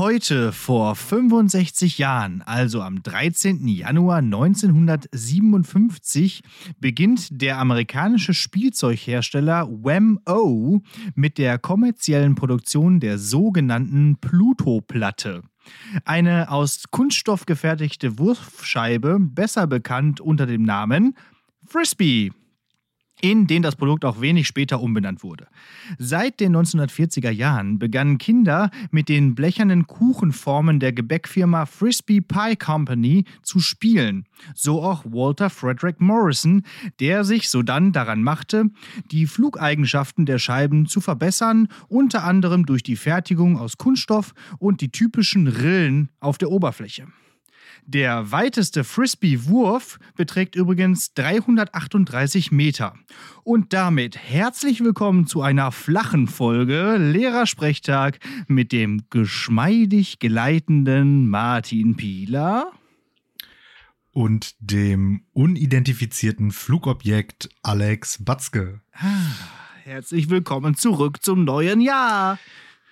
Heute vor 65 Jahren, also am 13. Januar 1957, beginnt der amerikanische Spielzeughersteller Wham-O mit der kommerziellen Produktion der sogenannten Pluto-Platte. Eine aus Kunststoff gefertigte Wurfscheibe, besser bekannt unter dem Namen Frisbee in den das Produkt auch wenig später umbenannt wurde. Seit den 1940er Jahren begannen Kinder mit den blechernen Kuchenformen der Gebäckfirma Frisbee Pie Company zu spielen. So auch Walter Frederick Morrison, der sich sodann daran machte, die Flugeigenschaften der Scheiben zu verbessern, unter anderem durch die Fertigung aus Kunststoff und die typischen Rillen auf der Oberfläche. Der weiteste Frisbee-Wurf beträgt übrigens 338 Meter. Und damit herzlich willkommen zu einer flachen Folge Lehrersprechtag mit dem geschmeidig geleitenden Martin Pieler und dem unidentifizierten Flugobjekt Alex Batzke. Ah, herzlich willkommen zurück zum neuen Jahr.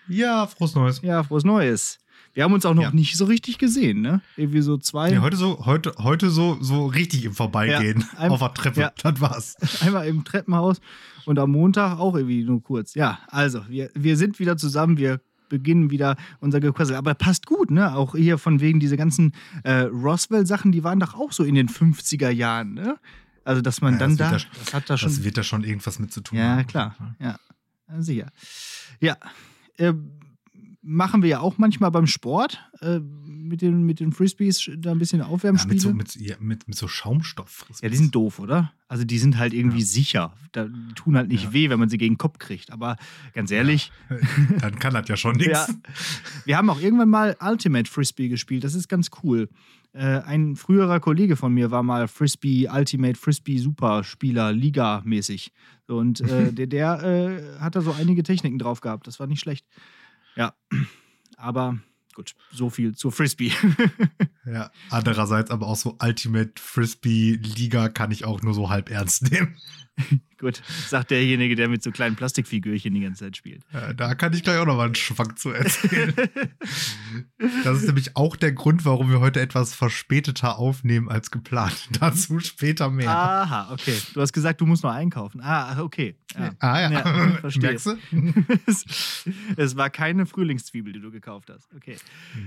Ja, frohes Neues. Ja, frohes Neues. Wir haben uns auch noch ja. nicht so richtig gesehen, ne? Irgendwie so zwei. Ja, heute so, heute, heute so, so richtig im Vorbeigehen ja, ein, auf der Treppe. Ja. Das war's. Einmal im Treppenhaus und am Montag auch irgendwie nur kurz. Ja, also, wir, wir sind wieder zusammen, wir beginnen wieder unser Gequassel. Aber passt gut, ne? Auch hier von wegen diese ganzen äh, Roswell-Sachen, die waren doch auch so in den 50er Jahren, ne? Also, dass man ja, dann das da, da, das hat da schon. Das wird da schon irgendwas mit zu tun ja, haben. Klar. Ja, klar. Ja, sicher. Ja. Äh, machen wir ja auch manchmal beim Sport äh, mit, den, mit den Frisbees da ein bisschen Aufwärmspiele. Ja, mit, so, mit, ja, mit, mit so Schaumstoff. -Frisbees. Ja, die sind doof, oder? Also die sind halt irgendwie ja. sicher. Da, die tun halt nicht ja. weh, wenn man sie gegen den Kopf kriegt. Aber ganz ehrlich. Dann kann das ja schon nichts. Wir haben auch irgendwann mal Ultimate Frisbee gespielt. Das ist ganz cool. Äh, ein früherer Kollege von mir war mal Frisbee, Ultimate Frisbee Superspieler, Liga-mäßig. Und äh, der, der äh, hat da so einige Techniken drauf gehabt. Das war nicht schlecht. Ja, aber gut, so viel zur Frisbee. ja, andererseits aber auch so Ultimate Frisbee Liga kann ich auch nur so halb ernst nehmen. Gut, sagt derjenige, der mit so kleinen Plastikfigürchen die ganze Zeit spielt. Ja, da kann ich gleich auch noch mal einen Schwank zu erzählen. das ist nämlich auch der Grund, warum wir heute etwas verspäteter aufnehmen als geplant. Dazu später mehr. Aha, okay. Du hast gesagt, du musst noch einkaufen. Ah, okay. Ja. Ah ja, ja verstehe. Merkst du? es war keine Frühlingszwiebel, die du gekauft hast. Okay.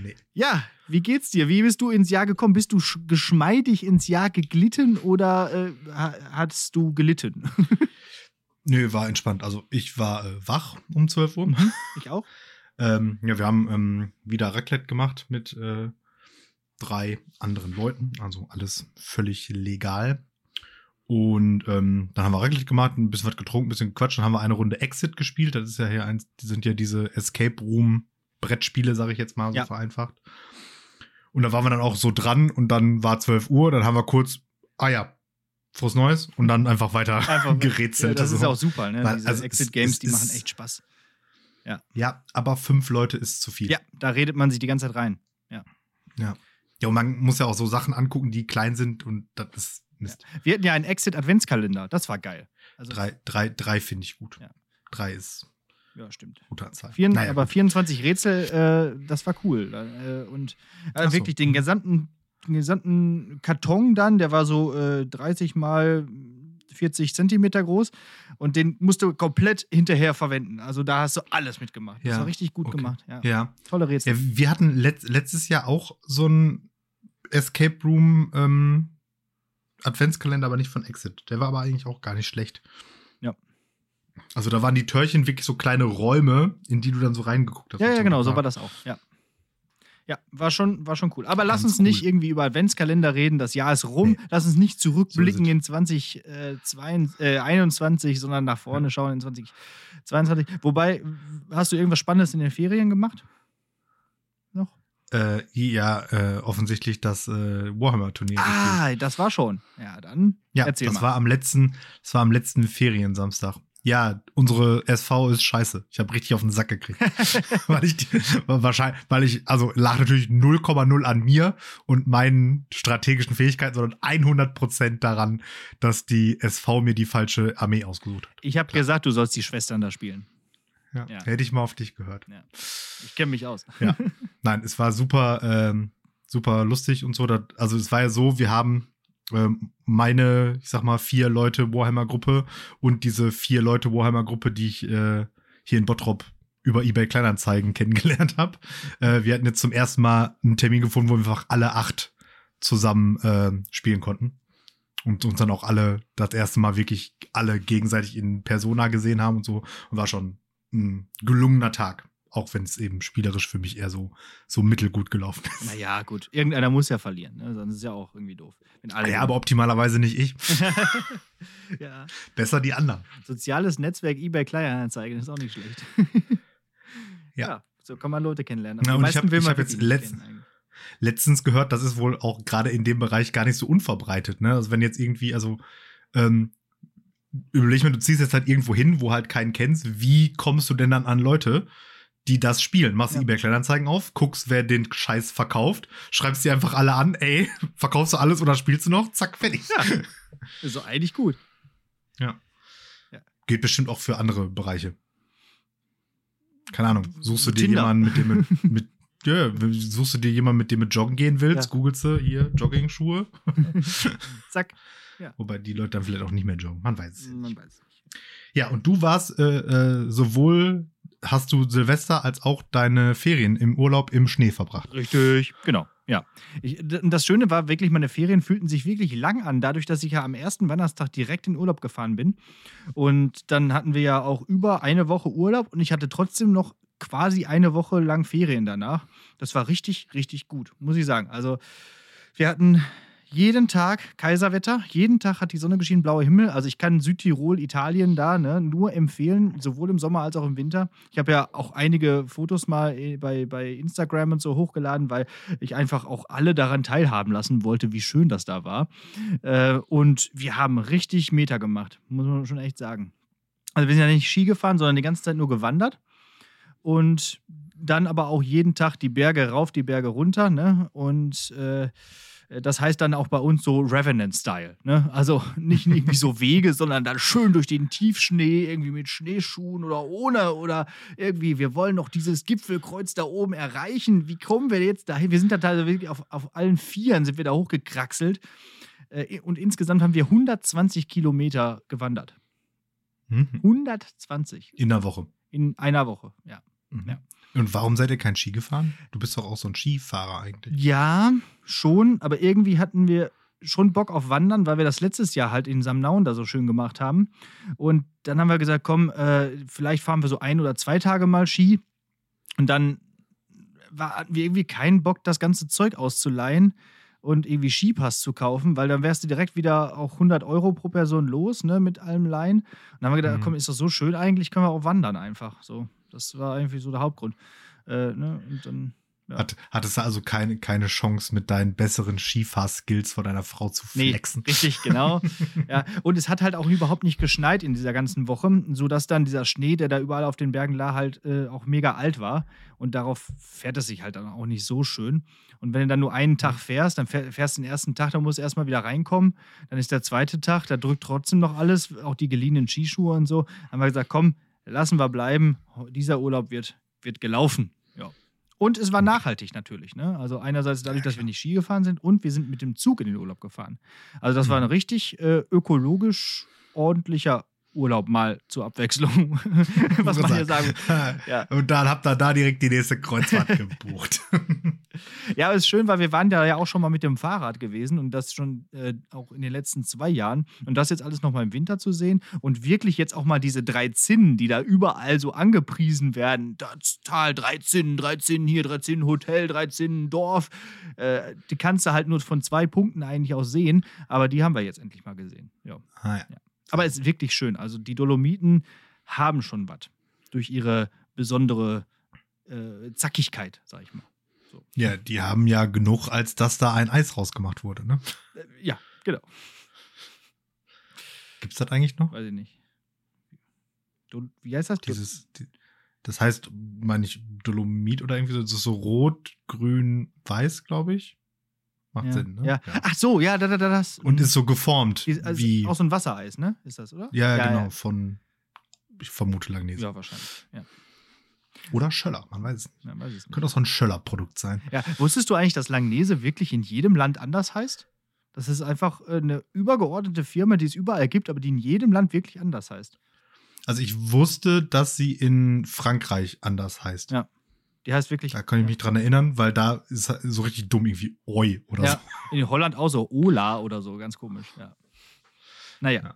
Nee. Ja, wie geht's dir? Wie bist du ins Jahr gekommen? Bist du geschmeidig ins Jahr geglitten oder äh, hattest du gelitten? Nö, war entspannt. Also ich war äh, wach um 12 Uhr. Mhm, ich auch. ähm, ja, wir haben ähm, wieder Raclette gemacht mit äh, drei anderen Leuten. Also alles völlig legal. Und ähm, dann haben wir Raclette gemacht, ein bisschen was getrunken, ein bisschen gequatscht. Dann haben wir eine Runde Exit gespielt. Das ist ja hier eins, die sind ja diese Escape Room Brettspiele, sage ich jetzt mal so ja. vereinfacht. Und da waren wir dann auch so dran und dann war 12 Uhr. Dann haben wir kurz, ah ja, frohes Neues und dann einfach weiter einfach, gerätselt. Ja, das ist auch super, ne? Weil, Diese also Exit Games, die machen echt Spaß. Ja. Ja, aber fünf Leute ist zu viel. Ja, da redet man sich die ganze Zeit rein. Ja. Ja. Ja, und man muss ja auch so Sachen angucken, die klein sind und das ist Mist. Ja. Wir hatten ja einen Exit-Adventskalender, das war geil. Also drei, drei, drei finde ich gut. Ja. Drei ist. Ja, stimmt. Gute Anzahl. Vier, naja, aber gut. 24 Rätsel, äh, das war cool. Äh, und äh, wirklich so. den gesamten den gesamten Karton dann, der war so äh, 30 mal 40 Zentimeter groß und den musst du komplett hinterher verwenden. Also da hast du alles mitgemacht. Ja. Das war richtig gut okay. gemacht. Ja. ja. Tolle Rätsel. Ja, wir hatten let letztes Jahr auch so ein Escape Room ähm, Adventskalender, aber nicht von Exit. Der war aber eigentlich auch gar nicht schlecht. Also da waren die Türchen wirklich so kleine Räume, in die du dann so reingeguckt hast. Ja, ja, genau, so war das auch. Ja. Ja, war schon, war schon cool. Aber lass uns cool. nicht irgendwie über Adventskalender reden. Das Jahr ist rum. Nee. Lass uns nicht zurückblicken so in 2021, äh, sondern nach vorne ja. schauen in 2022. Wobei, hast du irgendwas Spannendes in den Ferien gemacht? Noch? Äh, ja, äh, offensichtlich das äh, Warhammer-Turnier. Ah, das war schon. Ja, dann ja, erzähl das mal. War am letzten, das war am letzten Feriensamstag ja, unsere SV ist scheiße. Ich habe richtig auf den Sack gekriegt. weil ich wahrscheinlich, weil ich, also lag natürlich 0,0 an mir und meinen strategischen Fähigkeiten, sondern 100 Prozent daran, dass die SV mir die falsche Armee ausgesucht hat. Ich habe gesagt, du sollst die Schwestern da spielen. Ja, ja, hätte ich mal auf dich gehört. Ja. Ich kenne mich aus. Ja. nein, es war super, ähm, super lustig und so. Also es war ja so, wir haben meine, ich sag mal, vier Leute Warhammer-Gruppe und diese vier Leute Warhammer-Gruppe, die ich äh, hier in Bottrop über eBay Kleinanzeigen kennengelernt habe. Äh, wir hatten jetzt zum ersten Mal einen Termin gefunden, wo wir einfach alle acht zusammen äh, spielen konnten. Und uns dann auch alle das erste Mal wirklich alle gegenseitig in Persona gesehen haben und so. Und war schon ein gelungener Tag. Auch wenn es eben spielerisch für mich eher so, so mittelgut gelaufen ist. Naja, gut. Irgendeiner muss ja verlieren, ne? sonst ist es ja auch irgendwie doof. Wenn alle Ja, aber optimalerweise nicht ich. ja. Besser die anderen. Soziales Netzwerk eBay Kleinanzeigen ist auch nicht schlecht. Ja. So kann man Leute kennenlernen. Na, und ich meisten hab- jetzt wirklich nicht letzt- kennen eigentlich. letztens gehört, das ist wohl auch gerade in dem Bereich gar nicht so unverbreitet. Ne? Also wenn jetzt irgendwie, also ähm, überleg mal, du ziehst jetzt halt irgendwo hin, wo halt keinen kennst. Wie kommst du denn dann an Leute, die das spielen? Machst Ja. eBay Kleinanzeigen auf, guckst, wer den Scheiß verkauft, schreibst die einfach alle an, ey, verkaufst du alles oder spielst du noch? Zack, fertig. Ja. Ist doch eigentlich gut. Geht bestimmt auch für andere Bereiche. Keine Ahnung. Suchst du dir Tinder. jemanden, mit dem mit, mit ja, suchst du dir jemanden, mit dem du joggen gehen willst, Ja. googelst du hier Jogging-Schuhe. Zack. Wobei die Leute dann vielleicht auch nicht mehr joggen. Man weiß es Man nicht. weiß nicht. Ja, und du warst äh, äh, sowohl hast du Silvester als auch deine Ferien im Urlaub im Schnee verbracht. Richtig, genau. Ja. Ich, das Schöne war wirklich, meine Ferien fühlten sich wirklich lang an, dadurch, dass ich ja am ersten Weihnachtstag direkt in Urlaub gefahren bin. Und dann hatten wir ja auch über eine Woche Urlaub und ich hatte trotzdem noch quasi eine Woche lang Ferien danach. Das war richtig, richtig gut, muss ich sagen. Also, wir hatten jeden Tag Kaiserwetter, jeden Tag hat die Sonne geschienen, blauer Himmel. Also ich kann Südtirol, Italien da ne, nur empfehlen, sowohl im Sommer als auch im Winter. Ich habe ja auch einige Fotos mal äh, bei, bei Instagram und so hochgeladen, weil ich einfach auch alle daran teilhaben lassen wollte, wie schön das da war. Äh, und wir haben richtig Meter gemacht, muss man schon echt sagen. Also wir sind ja nicht Ski gefahren, sondern die ganze Zeit nur gewandert. Und dann aber auch jeden Tag die Berge rauf, die Berge runter. Ne? Und äh, das heißt dann auch bei uns so Revenant-Style. Ne? Also nicht irgendwie so Wege, sondern dann schön durch den Tiefschnee, irgendwie mit Schneeschuhen oder ohne oder irgendwie, wir wollen noch dieses Gipfelkreuz da oben erreichen. Wie kommen wir jetzt dahin? Wir sind da teilweise wirklich auf, auf allen Vieren sind wir da hochgekraxelt. Äh, Und insgesamt haben wir 120 Kilometer gewandert. Mhm. 120 In der Woche. in einer Woche, ja. Mhm. Ja. Und warum seid ihr kein Ski gefahren? Du bist doch auch so ein Skifahrer eigentlich. Ja, schon, aber irgendwie hatten wir schon Bock auf Wandern, weil wir das letztes Jahr halt in Samnaun da so schön gemacht haben. Und dann haben wir gesagt, komm, äh, vielleicht fahren wir so ein oder zwei Tage mal Ski. Und dann war, hatten wir irgendwie keinen Bock, das ganze Zeug auszuleihen und irgendwie Skipass zu kaufen, weil dann wärst du direkt wieder auch 100 Euro pro Person los, ne, mit allem Leihen. Und dann haben wir gedacht, Mhm. komm, ist das so schön eigentlich, können wir auch wandern einfach. So, das war irgendwie so der Hauptgrund. Äh, ne, und dann Ja. Hat, hattest du also keine, keine Chance, mit deinen besseren Skifahr-Skills vor deiner Frau zu Nee, flexen? richtig, genau. ja, und es hat halt auch überhaupt nicht geschneit in dieser ganzen Woche, sodass dann dieser Schnee, der da überall auf den Bergen lag, halt äh, auch mega alt war. Und darauf fährt es sich halt dann auch nicht so schön. Und wenn du dann nur einen Tag fährst, dann fähr- fährst du den ersten Tag, dann musst du erstmal wieder reinkommen. Dann ist der zweite Tag, da drückt trotzdem noch alles, auch die geliehenen Skischuhe und so. Dann haben wir gesagt, komm, lassen wir bleiben. Dieser Urlaub wird, wird gelaufen. Und es war nachhaltig natürlich. Ne? Also einerseits dadurch, dass wir nicht Ski gefahren sind und wir sind mit dem Zug in den Urlaub gefahren. Also das war ein richtig äh, ökologisch ordentlicher Urlaub mal zur Abwechslung, was man hier sagen Ja. Und dann habt ihr da direkt die nächste Kreuzfahrt gebucht. Ja, aber es ist schön, weil wir waren da ja auch schon mal mit dem Fahrrad gewesen und das schon äh, auch in den letzten zwei Jahren. Und das jetzt alles nochmal im Winter zu sehen und wirklich jetzt auch mal diese drei Zinnen, die da überall so angepriesen werden. Das Tal, drei Zinnen, drei Zinnen hier, drei Zinnen Hotel, drei Zinnen Dorf. Äh, die kannst du halt nur von zwei Punkten eigentlich aus sehen, aber die haben wir jetzt endlich mal gesehen. Ja. ah, ja. Aber es ist wirklich schön. Also die Dolomiten haben schon was durch ihre besondere äh, Zackigkeit, sag ich mal. ja, die haben ja genug, als dass da ein Eis rausgemacht wurde. Ne? Äh, ja, genau. Gibt's das eigentlich noch? Weiß ich nicht. Dol Wie heißt das? Dieses, die, das heißt, meine ich, Dolomit oder irgendwie so, das ist so rot, grün, weiß, glaube ich. Macht ja. Sinn, ne? Ja. Ach so, ja, da, da, da, das. Und ist so geformt, Ist- also wie. Auch so ein Wassereis, ne? Ist das, oder? ja, ja, genau, Ja, von, ich vermute Langnese. ja wahrscheinlich. Ja. Oder Schöller, man weiß es nicht. Ja, weiß ich nicht. Könnte auch so ein Schöller-Produkt sein. Ja, wusstest du eigentlich, dass Langnese wirklich in jedem Land anders heißt? Das ist einfach äh, eine übergeordnete Firma, die es überall gibt, aber die in jedem Land wirklich anders heißt. Also ich wusste, dass sie in Frankreich anders heißt. Ja. Die heißt wirklich. Da kann ich mich dran erinnern, weil da ist so richtig dumm irgendwie Oi oder ja, in Holland auch so Ola oder so, ganz komisch. Ja. Naja, Ja. so.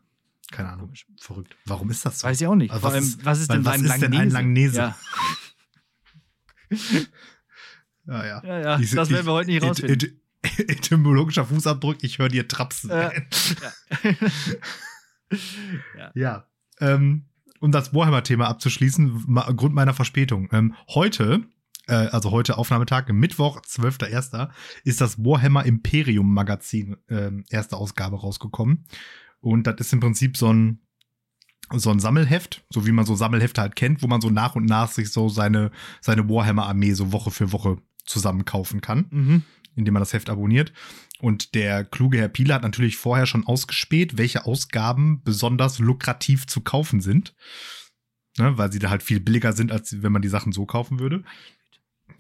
Keine Ahnung. komisch. Verrückt. Warum ist das so? Weiß ich auch nicht. Also was allem, ist- was ist denn was ein ist denn ein Langnese? Ja, Ja, ja. ja, ja Ich- das werden wir heute nicht rausfinden. et- Etymologischer Fußabdruck, ich höre dir trapsen. Äh, Ja. Ähm, um das Warhammer-Thema abzuschließen, Grund meiner Verspätung. Ähm, heute, also heute Aufnahmetag, Mittwoch, 12.01., ist das Warhammer Imperium Magazin, ähm, erste Ausgabe rausgekommen. Und das ist im Prinzip so ein, so ein Sammelheft, so wie man so Sammelhefte halt kennt, wo man so nach und nach sich so seine, seine Warhammer-Armee so Woche für Woche zusammenkaufen kann mhm. indem man das Heft abonniert. Und der kluge Herr Pieler hat natürlich vorher schon ausgespäht, welche Ausgaben besonders lukrativ zu kaufen sind. Ne, weil sie da halt viel billiger sind, als wenn man die Sachen so kaufen würde.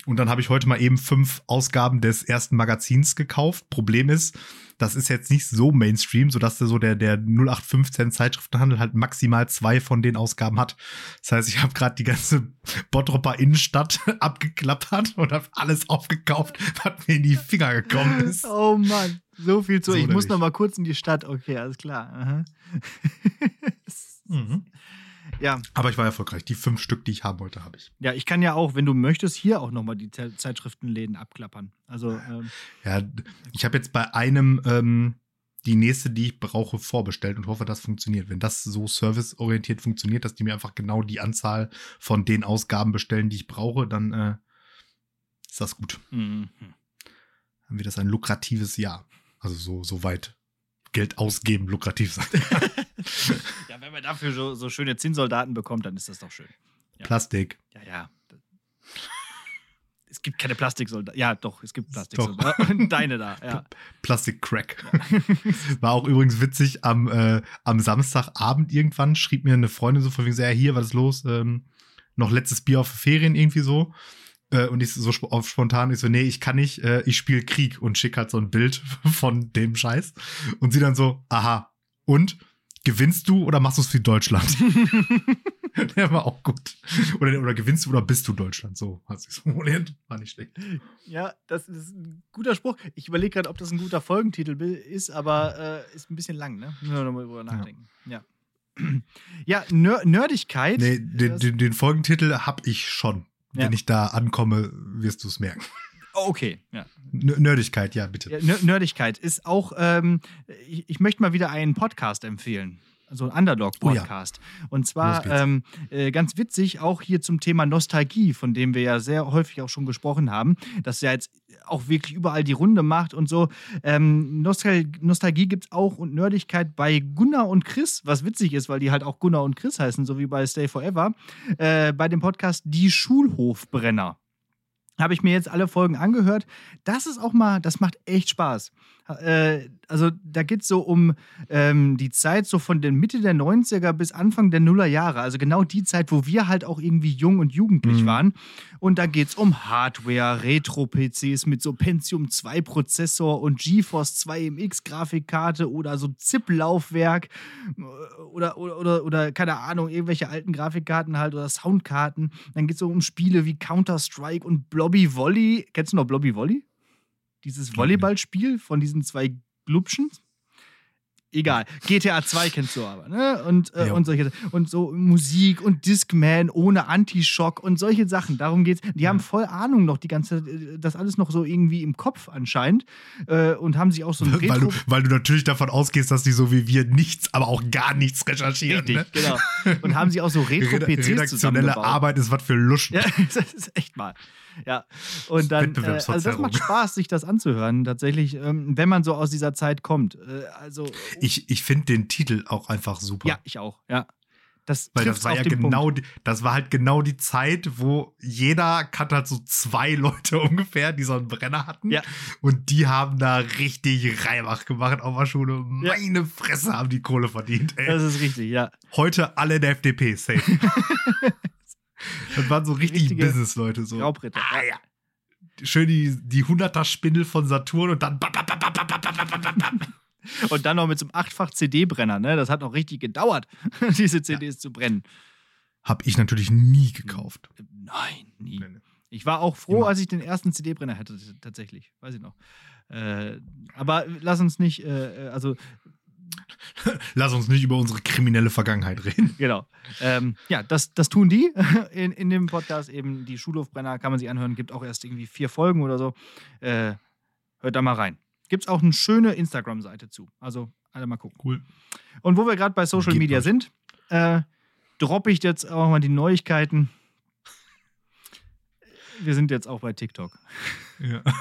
Und dann habe ich heute mal eben fünf Ausgaben des ersten Magazins gekauft. Problem ist, das ist jetzt nicht so Mainstream, sodass der so der, der 0815 Zeitschriftenhandel halt maximal zwei von den Ausgaben hat. Das heißt, ich habe gerade die ganze Bottropper Innenstadt abgeklappert und habe alles aufgekauft, was mir in die Finger gekommen ist. Oh Mann, so viel zu. So ich muss nämlich. noch mal kurz in die Stadt. Okay, alles klar. Mhm. Ja, Aber ich war erfolgreich. Die fünf Stück, die ich haben wollte, habe ich. ja, ich kann ja auch, wenn du möchtest, hier auch noch mal die Ze- Zeitschriftenläden abklappern. Also ähm, Ja, ich habe jetzt bei einem ähm, die nächste, die ich brauche, vorbestellt und hoffe, das funktioniert. Wenn das so serviceorientiert funktioniert, dass die mir einfach genau die Anzahl von den Ausgaben bestellen, die ich brauche, dann äh, ist das gut. mhm. Dann wird das ein lukratives Jahr. Also so, so weit Geld ausgeben lukrativ sein. ja, wenn man dafür so, so schöne Zinnsoldaten bekommt, dann ist das doch schön. Ja. Plastik. Ja, ja. Es gibt keine Plastiksoldaten. Ja, doch, es gibt Plastiksoldaten. Deine da, ja. Plastik-Crack. War auch übrigens witzig, am, äh, am Samstagabend irgendwann schrieb mir eine Freundin so von wegen, so, ja, hier, was ist los? Ähm, noch letztes Bier auf Ferien irgendwie so. Äh, und ich so sp auf spontan, ich so, nee, ich kann nicht, äh, ich spiele Krieg und schick halt so ein Bild von dem Scheiß. Und sie dann so, aha, und? Gewinnst du oder machst du es für Deutschland? Der war auch gut. Oder, oder gewinnst du oder bist du Deutschland? So hat sich formuliert. War nicht schlecht. Ja, das ist ein guter Spruch. Ich überlege gerade, ob das ein guter Folgentitel ist, aber äh, ist ein bisschen lang, ne? Müssen wir nochmal drüber nachdenken. Ja. Ja, Ner Nerdigkeit. Nee, den, den, den Folgentitel hab ich schon. Ja. Wenn ich da ankomme, wirst du es merken. Oh, okay, ja. Nerdigkeit, ja, bitte. ja Ner- Nerdigkeit ist auch, ähm, ich, ich möchte mal wieder einen Podcast empfehlen. Also ein Underdog-Podcast. Und zwar Los geht's. ähm, äh, ganz witzig, auch hier zum Thema Nostalgie, von dem wir ja sehr häufig auch schon gesprochen haben, das ja jetzt auch wirklich überall die Runde macht und so. Ähm, Nostal Nostalgie gibt es auch und Nerdigkeit bei Gunnar und Chris, was witzig ist, weil die halt auch Gunnar und Chris heißen, so wie bei Stay Forever, äh, bei dem Podcast Die Schulhofbrenner. Habe ich mir jetzt alle Folgen angehört. Das ist auch mal, das macht echt Spaß. Äh, also da geht es so um ähm, die Zeit so von der Mitte der 90er bis Anfang der Nuller Jahre. Also genau die Zeit, wo wir halt auch irgendwie jung und jugendlich Mhm. waren. Und da geht es um Hardware, Retro-PCs mit so Pentium 2 Prozessor und GeForce 2 MX Grafikkarte oder so ZIP-Laufwerk äh, oder, oder, oder, oder keine Ahnung, irgendwelche alten Grafikkarten halt oder Soundkarten. Dann geht es so um Spiele wie Counter-Strike und Blobby Volley. Kennst du noch Blobby Volley? Dieses nicht. Volleyballspiel von diesen zwei Glubschen? Egal. GTA 2 kennst du aber, ne? Und, äh, Ja. und solche und so Musik und Discman ohne Anti-Schock und solche Sachen. Darum geht's. Die haben voll Ahnung noch, die ganze, das alles noch so irgendwie im Kopf anscheinend. Äh, und haben sich auch so ein Weil du, Retro. weil du natürlich davon ausgehst, dass die so wie wir nichts, aber auch gar nichts recherchieren. Richtig, ne? genau. Und haben sie auch so Retro-PCs Redaktionelle. Arbeit ist was für Luschen. Ja, das ist echt mal. Ja. Und dann, äh, also das macht Spaß, sich das anzuhören, tatsächlich, ähm, wenn man so aus dieser Zeit kommt. Äh, also, Ich, ich finde den Titel auch einfach super. ja, ich auch, ja. Das Weil das war ja genau, die, das war halt genau die Zeit, wo jeder kannte halt so zwei Leute ungefähr, die so einen Brenner hatten. Ja. Und die haben da richtig Reibach gemacht auf der Schule. Ja. Meine Fresse haben die Kohle verdient, ey. Das ist richtig, ja. Heute alle in der FDP, safe. Das waren so richtig Business-Leute. So. Raubritter. Ah, ja. Schön die, die 100er-Spindel von Saturn und dann. Und dann noch mit so einem achtfach CD-Brenner, ne? Das hat noch richtig gedauert, diese CDs zu brennen. Hab ich natürlich nie gekauft. Nein, nie. Nee, nee. Ich war auch froh, Immer. als ich den ersten CD-Brenner hatte, tatsächlich. Weiß ich noch. Äh, aber lass uns nicht, äh, also, Lass uns nicht über unsere kriminelle Vergangenheit reden. genau. Ähm, ja, das, das tun die in, in dem Podcast eben. Die Schulhofbrenner kann man sich anhören. Gibt auch erst irgendwie vier Folgen oder so. Äh, hört da mal rein. Gibt es auch eine schöne Instagram-Seite zu. Also, alle mal gucken. Cool. Und wo wir gerade bei Social Geht Media euch. sind, äh, droppe ich jetzt auch mal die Neuigkeiten. Wir sind jetzt auch bei TikTok. Ja.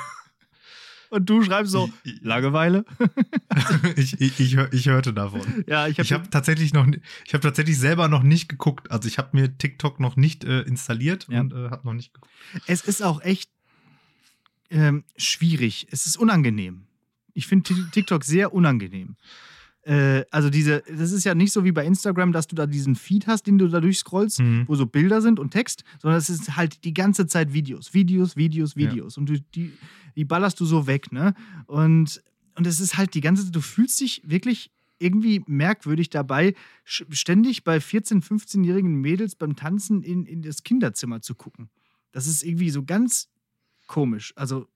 Und du schreibst so, Langeweile? ich, ich, ich, ich hörte davon. Ja, ich habe habe tatsächlich noch, ich habe tatsächlich selber noch nicht geguckt. Also ich habe mir TikTok noch nicht äh, installiert Ja. und äh, habe noch nicht geguckt. Es ist auch echt ähm, schwierig. Es ist unangenehm. Ich finde TikTok sehr unangenehm. Äh, also diese, das ist ja nicht so wie bei Instagram, dass du da diesen Feed hast, den du da durchscrollst, Mhm. wo so Bilder sind und Text, sondern es ist halt die ganze Zeit Videos, Videos, Videos, Ja. Videos. Und du, die, die ballerst du so weg, ne? Und, und es ist halt die ganze Zeit, du fühlst dich wirklich irgendwie merkwürdig dabei, ständig bei 14-, 15-jährigen Mädels beim Tanzen in, in das Kinderzimmer zu gucken. Das ist irgendwie so ganz komisch. Also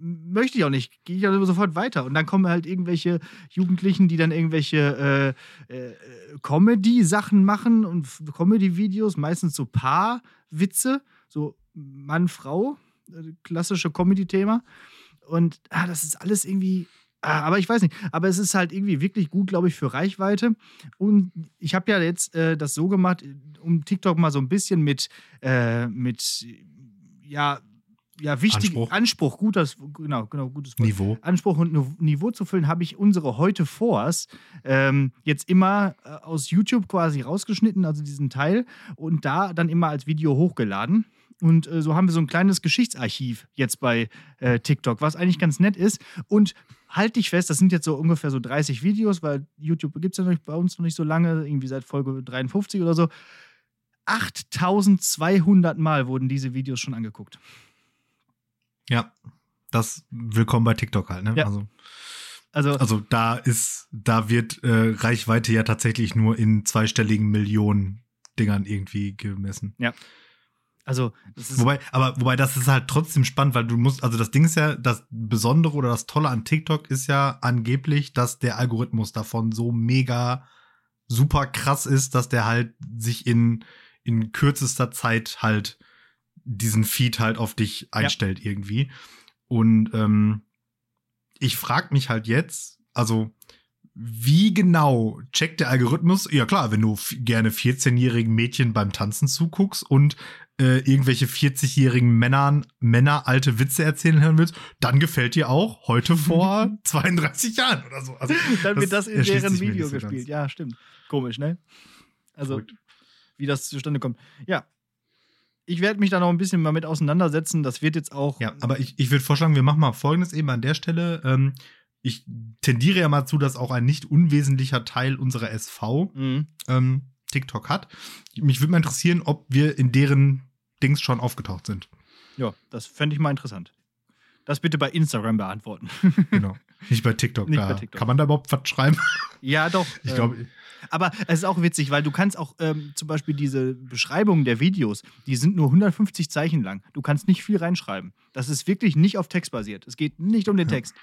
möchte ich auch nicht. Gehe ich auch sofort weiter. Und dann kommen halt irgendwelche Jugendlichen, die dann irgendwelche äh, äh, Comedy-Sachen machen und Comedy-Videos, meistens so Paar-Witze, so Mann-Frau, äh, klassische Comedy-Thema. Und ah, das ist alles irgendwie. Ah, aber ich weiß nicht. Aber es ist halt irgendwie wirklich gut, glaube ich, für Reichweite. Und ich habe ja jetzt äh, das so gemacht, um TikTok mal so ein bisschen mit, äh, mit ja, ja, wichtig, Anspruch. Anspruch, gut, das, genau, genau, gutes Wort. Niveau. Anspruch und Niv- Niveau zu füllen, habe ich unsere heute vors ähm, jetzt immer äh, aus YouTube quasi rausgeschnitten, also diesen Teil, und da dann immer als Video hochgeladen. Und äh, so haben wir so ein kleines Geschichtsarchiv jetzt bei äh, TikTok, was eigentlich ganz nett ist. Und halt dich fest, das sind jetzt so ungefähr so 30 Videos, weil YouTube gibt es ja noch, bei uns noch nicht so lange, irgendwie seit Folge 53 oder so. 8200 Mal wurden diese Videos schon angeguckt. Ja. Das willkommen bei TikTok halt, ne? Ja. Also, Also, also da ist, da wird äh, Reichweite ja tatsächlich nur in zweistelligen Millionen Dingern irgendwie gemessen. also das ist Wobei, aber wobei das ist halt trotzdem spannend, weil du musst, also das Ding ist ja, das Besondere oder das Tolle an TikTok ist ja angeblich, dass der Algorithmus davon so mega super krass ist, dass der halt sich in, in kürzester Zeit halt diesen Feed halt auf dich einstellt irgendwie. Und ähm, ich frage mich halt jetzt, also wie genau checkt der Algorithmus? Ja klar, wenn du gerne 14-jährigen Mädchen beim Tanzen zuguckst und äh, irgendwelche 40-jährigen Männern, Männer alte Witze erzählen hören willst, dann gefällt dir auch heute vor 32 Jahren oder so. Also, dann wird das in deren Video nicht so gespielt. Ja, stimmt. Komisch, ne? Also, Verrückt. wie das zustande kommt. Ja. Ich werde mich da noch ein bisschen mal mit auseinandersetzen. Das wird jetzt auch. Ja, aber ich, ich würde vorschlagen, wir machen mal Folgendes eben an der Stelle. Ähm, ich tendiere ja mal zu, dass auch ein nicht unwesentlicher Teil unserer SV Mhm. ähm, TikTok hat. Mich würde mal interessieren, ob wir in deren Dings schon aufgetaucht sind. Ja, das fände ich mal interessant. Das bitte bei Instagram beantworten. Genau. Nicht bei TikTok. Nicht da. bei TikTok. Kann man da überhaupt was schreiben? ja, doch. Ich ähm, glaube, Aber es ist auch witzig, weil du kannst auch ähm, zum Beispiel diese Beschreibungen der Videos, die sind nur 150 Zeichen lang. Du kannst nicht viel reinschreiben. Das ist wirklich nicht auf Text basiert. Es geht nicht um den Ja. Text.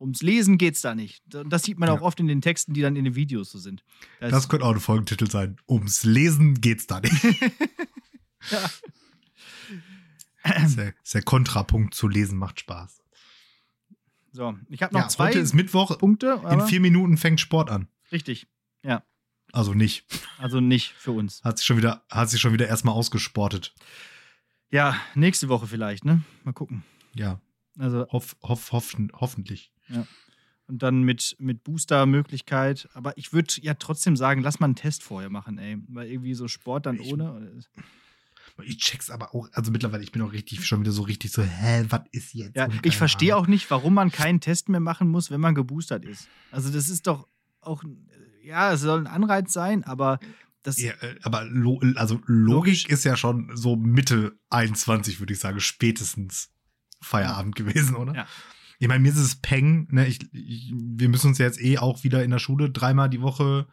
Ums Lesen geht es da nicht. Das sieht man Ja. auch oft in den Texten, die dann in den Videos so sind. Da das ist- könnte auch ein Folgentitel sein. Ums Lesen geht's da nicht. Ja. der, ist der Kontrapunkt zu Lesen macht Spaß. So, ich habe noch Ja, zwei heute ist Mittwoch. Punkte. In vier Minuten fängt Sport an. richtig. Also nicht. Also nicht für uns. Hat sich schon wieder, hat sich schon wieder erstmal ausgesportet. Ja, nächste Woche vielleicht, ne? Mal gucken. Ja, Also, hoff, hoff, hoffen, hoffentlich. und dann mit, mit Booster-Möglichkeit. Aber ich würde ja trotzdem sagen, lass mal einen Test vorher machen, ey. Weil irgendwie so Sport dann Ich- ohne. Ich check's aber auch, also mittlerweile, ich bin auch richtig, schon wieder so richtig so, hä, was ist jetzt? Ja, ich verstehe auch nicht, warum man keinen Test mehr machen muss, wenn man geboostert ist. Also, das ist doch auch, ja, es soll ein Anreiz sein, aber Das, Ja, äh, aber lo also Logik ist ja schon so Mitte 21, würde ich sagen, spätestens Feierabend gewesen, oder? Ja. Ich meine, mir ist es Peng, ne? Ich, ich, wir müssen uns ja jetzt eh auch wieder in der Schule dreimal die Woche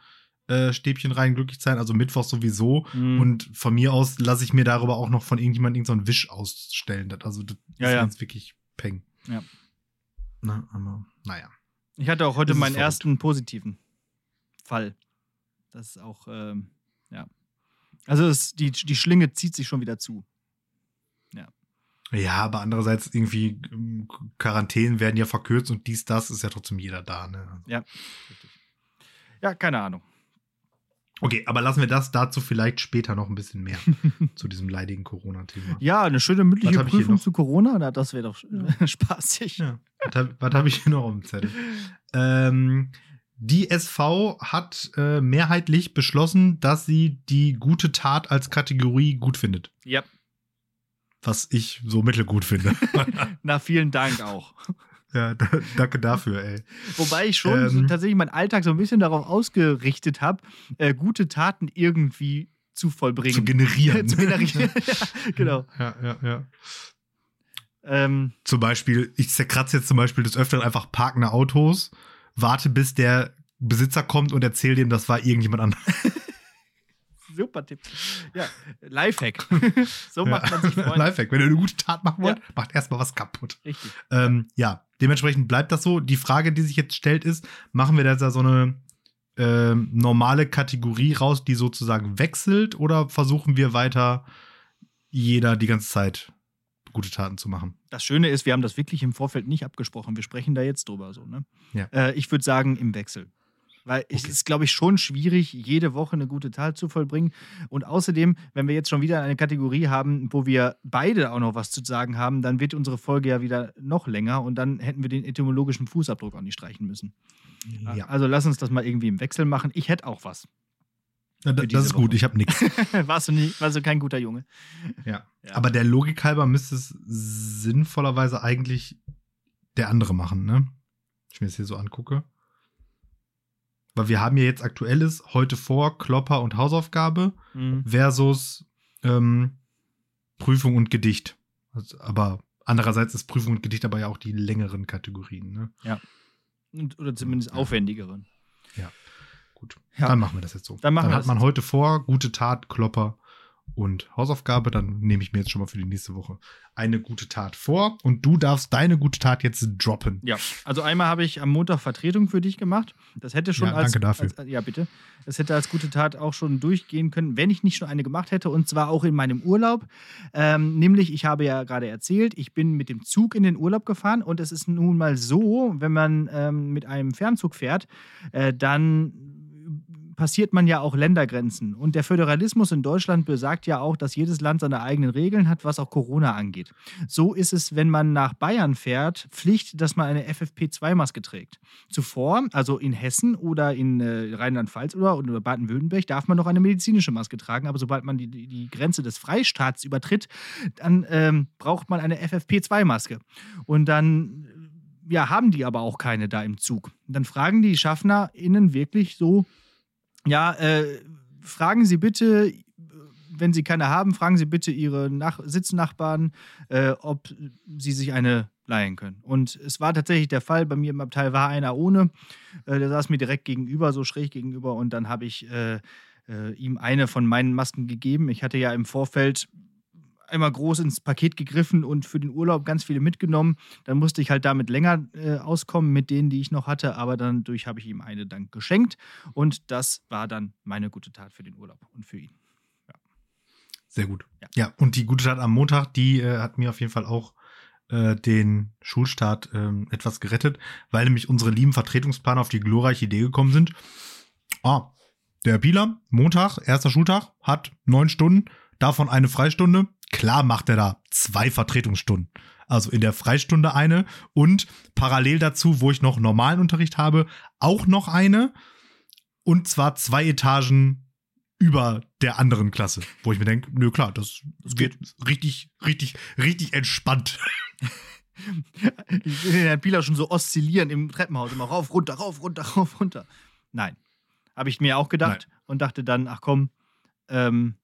äh, Stäbchen rein glücklich sein, also Mittwoch sowieso. Mhm. Und von mir aus lasse ich mir darüber auch noch von irgendjemandem irgendeinen so einen Wisch ausstellen. Das, also das Ja, ist ja. jetzt wirklich Peng. Ja. Na, aber naja. Ich hatte auch heute Das meinen ersten positiven Fall. Das ist auch, ähm, ja. Also es, die, die Schlinge zieht sich schon wieder zu. Ja, aber andererseits irgendwie ähm, Quarantänen werden ja verkürzt und dies, das ist ja trotzdem jeder da. Ne? Ja, richtig. Ja, keine Ahnung. Okay, aber lassen wir das dazu vielleicht später noch ein bisschen mehr zu diesem leidigen Corona-Thema. Ja, eine schöne mündliche Prüfung zu Corona, na, das wäre doch äh, spaßig. Ja. Was habe hab ich hier noch auf dem Zettel? Ähm, die SV hat äh, mehrheitlich beschlossen, dass sie die gute Tat als Kategorie gut findet. Ja, Was ich so mittelgut finde. na, vielen Dank auch. Ja, da, danke dafür, ey. Wobei ich schon Ähm. tatsächlich meinen Alltag so ein bisschen darauf ausgerichtet habe, äh, gute Taten irgendwie zu vollbringen. Zu generieren. zu generieren. ja, genau. Ja, ja, ja. Ähm, Zum Beispiel, ich zerkratze jetzt zum Beispiel des Öfteren einfach parkende Autos, warte, bis der Besitzer kommt und erzähle dem, das war irgendjemand anderes. super Tipp. Ja, Lifehack. so macht man sich Freunde. Lifehack. Wenn ihr eine gute Tat machen wollt, Ja. macht erstmal was kaputt. Richtig. Ähm, ja, dementsprechend bleibt das so. Die Frage, die sich jetzt stellt, ist: Machen wir da so eine ähm, normale Kategorie raus, die sozusagen wechselt, oder versuchen wir weiter, jeder die ganze Zeit gute Taten zu machen? Das Schöne ist, wir haben das wirklich im Vorfeld nicht abgesprochen. Wir sprechen da jetzt drüber so, ne? Ja. Äh, ich würde sagen, im Wechsel. Weil es Okay. ist, glaube ich, schon schwierig, jede Woche eine gute Tat zu vollbringen. Und außerdem, wenn wir jetzt schon wieder eine Kategorie haben, wo wir beide auch noch was zu sagen haben, dann wird unsere Folge ja wieder noch länger und dann hätten wir den etymologischen Fußabdruck auch nicht streichen müssen. Ja, Also lass uns das mal irgendwie im Wechsel machen. Ich hätte auch was. das, für das ist gut. Woche. Ich habe nichts. warst, du warst du kein guter Junge? Ja. Ja. Aber der Logik halber müsste es sinnvollerweise eigentlich der andere machen, ne? Ich mir das hier so angucke. Weil wir haben ja jetzt aktuelles heute vor Klopper und Hausaufgabe Mhm. versus ähm, Prüfung und Gedicht. Also, aber andererseits ist Prüfung und Gedicht aber ja auch die längeren Kategorien, ne? Und, oder zumindest Ja. aufwendigeren. Gut. Ja. Dann machen wir das jetzt so. Dann wir hat man heute vor, gute Tat, Klopper und Hausaufgabe. Dann nehme ich mir jetzt schon mal für die nächste Woche eine gute Tat vor und du darfst deine gute Tat jetzt droppen. Ja, also einmal habe ich am Montag Vertretung für dich gemacht. Das hätte schon Ja, als, danke dafür. als ja bitte, das hätte als gute Tat auch schon durchgehen können, wenn ich nicht schon eine gemacht hätte und zwar auch in meinem Urlaub. Ähm, nämlich, ich habe ja gerade erzählt, ich bin mit dem Zug in den Urlaub gefahren und es ist nun mal so, wenn man ähm, mit einem Fernzug fährt, äh, dann passiert man ja auch Ländergrenzen. Und der Föderalismus in Deutschland besagt ja auch, dass jedes Land seine eigenen Regeln hat, was auch Corona angeht. So ist es, wenn man nach Bayern fährt, Pflicht, dass man eine FFP2-Maske trägt. Zuvor, also in Hessen oder in äh, Rheinland-Pfalz oder, oder Baden-Württemberg, darf man noch eine medizinische Maske tragen. Aber sobald man die, die Grenze des Freistaats übertritt, dann ähm, braucht man eine FFP2-Maske. Und dann ja, haben die aber auch keine da im Zug. Dann fragen die SchaffnerInnen wirklich so, ja, äh, fragen Sie bitte, wenn Sie keine haben, fragen Sie bitte Ihre Nach Sitznachbarn, äh, ob Sie sich eine leihen können. Und es war tatsächlich der Fall. Bei mir im Abteil war einer ohne. Äh, der saß mir direkt gegenüber, so schräg gegenüber. Und dann habe ich äh, äh, ihm eine von meinen Masken gegeben. Ich hatte ja im Vorfeld einmal groß ins Paket gegriffen und für den Urlaub ganz viele mitgenommen. Dann musste ich halt damit länger äh, auskommen mit denen, die ich noch hatte, aber dann durch habe ich ihm eine dann geschenkt und das war dann meine gute Tat für den Urlaub und für ihn. Sehr gut. Ja. Ja, und die gute Tat am Montag, die äh, hat mir auf jeden Fall auch äh, den Schulstart ähm, etwas gerettet, weil nämlich unsere lieben Vertretungsplaner auf die glorreiche Idee gekommen sind. Ah, der Bieler, Montag, erster Schultag, hat neun Stunden, davon eine Freistunde. Klar macht er da zwei Vertretungsstunden. Also in der Freistunde eine und parallel dazu, wo ich noch normalen Unterricht habe, auch noch eine. Und zwar zwei Etagen über der anderen Klasse, wo ich mir denke, nö klar, das, geht richtig, richtig, richtig entspannt. Ich sehe den Herrn Pieler schon so oszillieren im Treppenhaus, immer rauf, runter, rauf, runter, rauf, runter. Nein. Habe ich mir auch gedacht und dachte dann, ach komm, ähm,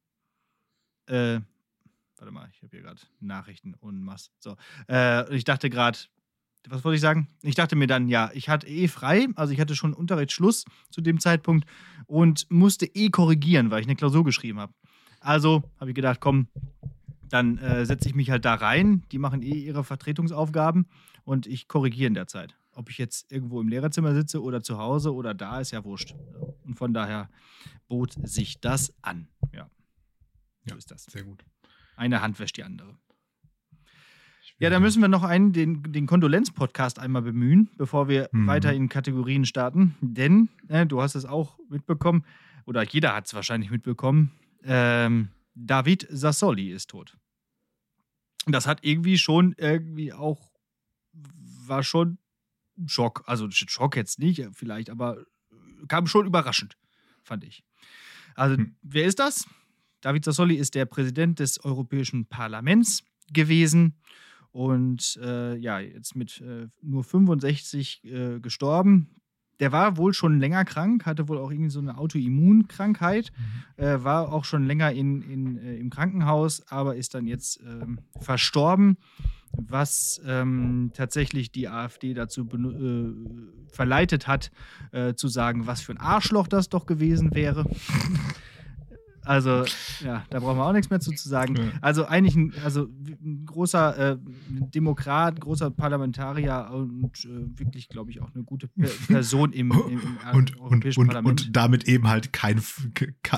äh, warte mal, ich habe hier gerade Nachrichten und Mass. So, äh, ich dachte gerade, was wollte ich sagen? Ich dachte mir dann, ja, ich hatte eh frei, also ich hatte schon Unterrichtsschluss zu dem Zeitpunkt und musste eh korrigieren, weil ich eine Klausur geschrieben habe. Also habe ich gedacht, komm, dann äh, setze ich mich halt da rein. Die machen eh ihre Vertretungsaufgaben und ich korrigiere in der Zeit. Ob ich jetzt irgendwo im Lehrerzimmer sitze oder zu Hause oder da, ist ja wurscht. Und von daher bot sich das an. Ja. So ist das. Sehr gut. Eine Hand wäscht die andere. Ja, da müssen wir noch einen, den, den Kondolenz-Podcast einmal bemühen, bevor wir mhm. weiter in Kategorien starten. Denn, äh, du hast es auch mitbekommen, oder jeder hat es wahrscheinlich mitbekommen, ähm, David Sassoli ist tot. Das hat irgendwie schon irgendwie auch, war schon Schock. Also Schock jetzt nicht vielleicht, aber kam schon überraschend, fand ich. Also, hm. wer ist das? David Sassoli ist der Präsident des Europäischen Parlaments gewesen und äh, ja, jetzt mit äh, nur 65 äh, gestorben. Der war wohl schon länger krank, hatte wohl auch irgendwie so eine Autoimmunkrankheit, mhm. Äh, war auch schon länger in, in, äh, im Krankenhaus, aber ist dann jetzt ähm, verstorben, was ähm, tatsächlich die AfD dazu äh, verleitet hat, zu sagen, was für ein Arschloch das doch gewesen wäre. Also, ja, da brauchen wir auch nichts mehr zu, zu sagen. Also, eigentlich ein, also ein großer äh, Demokrat, großer Parlamentarier und äh, wirklich, glaube ich, auch eine gute Person im, im, im und, Europäischen und, Parlament. Und damit eben halt kein,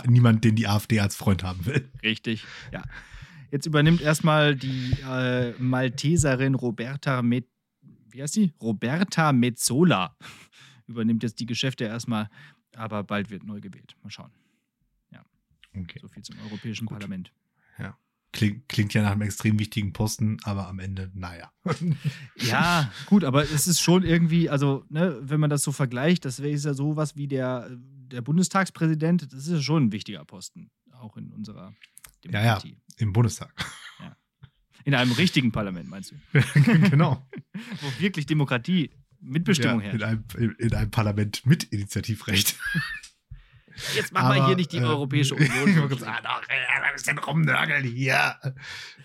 niemand, den die AfD als Freund haben will. Richtig, ja. Jetzt übernimmt erstmal die äh, Malteserin Roberta Met wie heißt sie? Roberta Mezzola übernimmt jetzt die Geschäfte erstmal, aber bald wird neu gewählt. Mal schauen. Okay. So viel zum Europäischen Gut. Parlament. Ja. Klingt, klingt ja nach einem extrem wichtigen Posten, aber am Ende, naja. ja, gut, aber es ist schon irgendwie, also, ne, wenn man das so vergleicht, das wäre ja sowas wie der, der Bundestagspräsident, das ist ja schon ein wichtiger Posten, auch in unserer Demokratie. Ja, ja, im Bundestag. Ja. In einem richtigen Parlament, meinst du? genau. Wo wirklich Demokratie, Mitbestimmung ja, herrscht. In einem, in einem Parlament mit Initiativrecht. Jetzt machen wir hier nicht die äh, Europäische Union. Ich ah, doch, ja, ein bisschen rumnörgeln hier.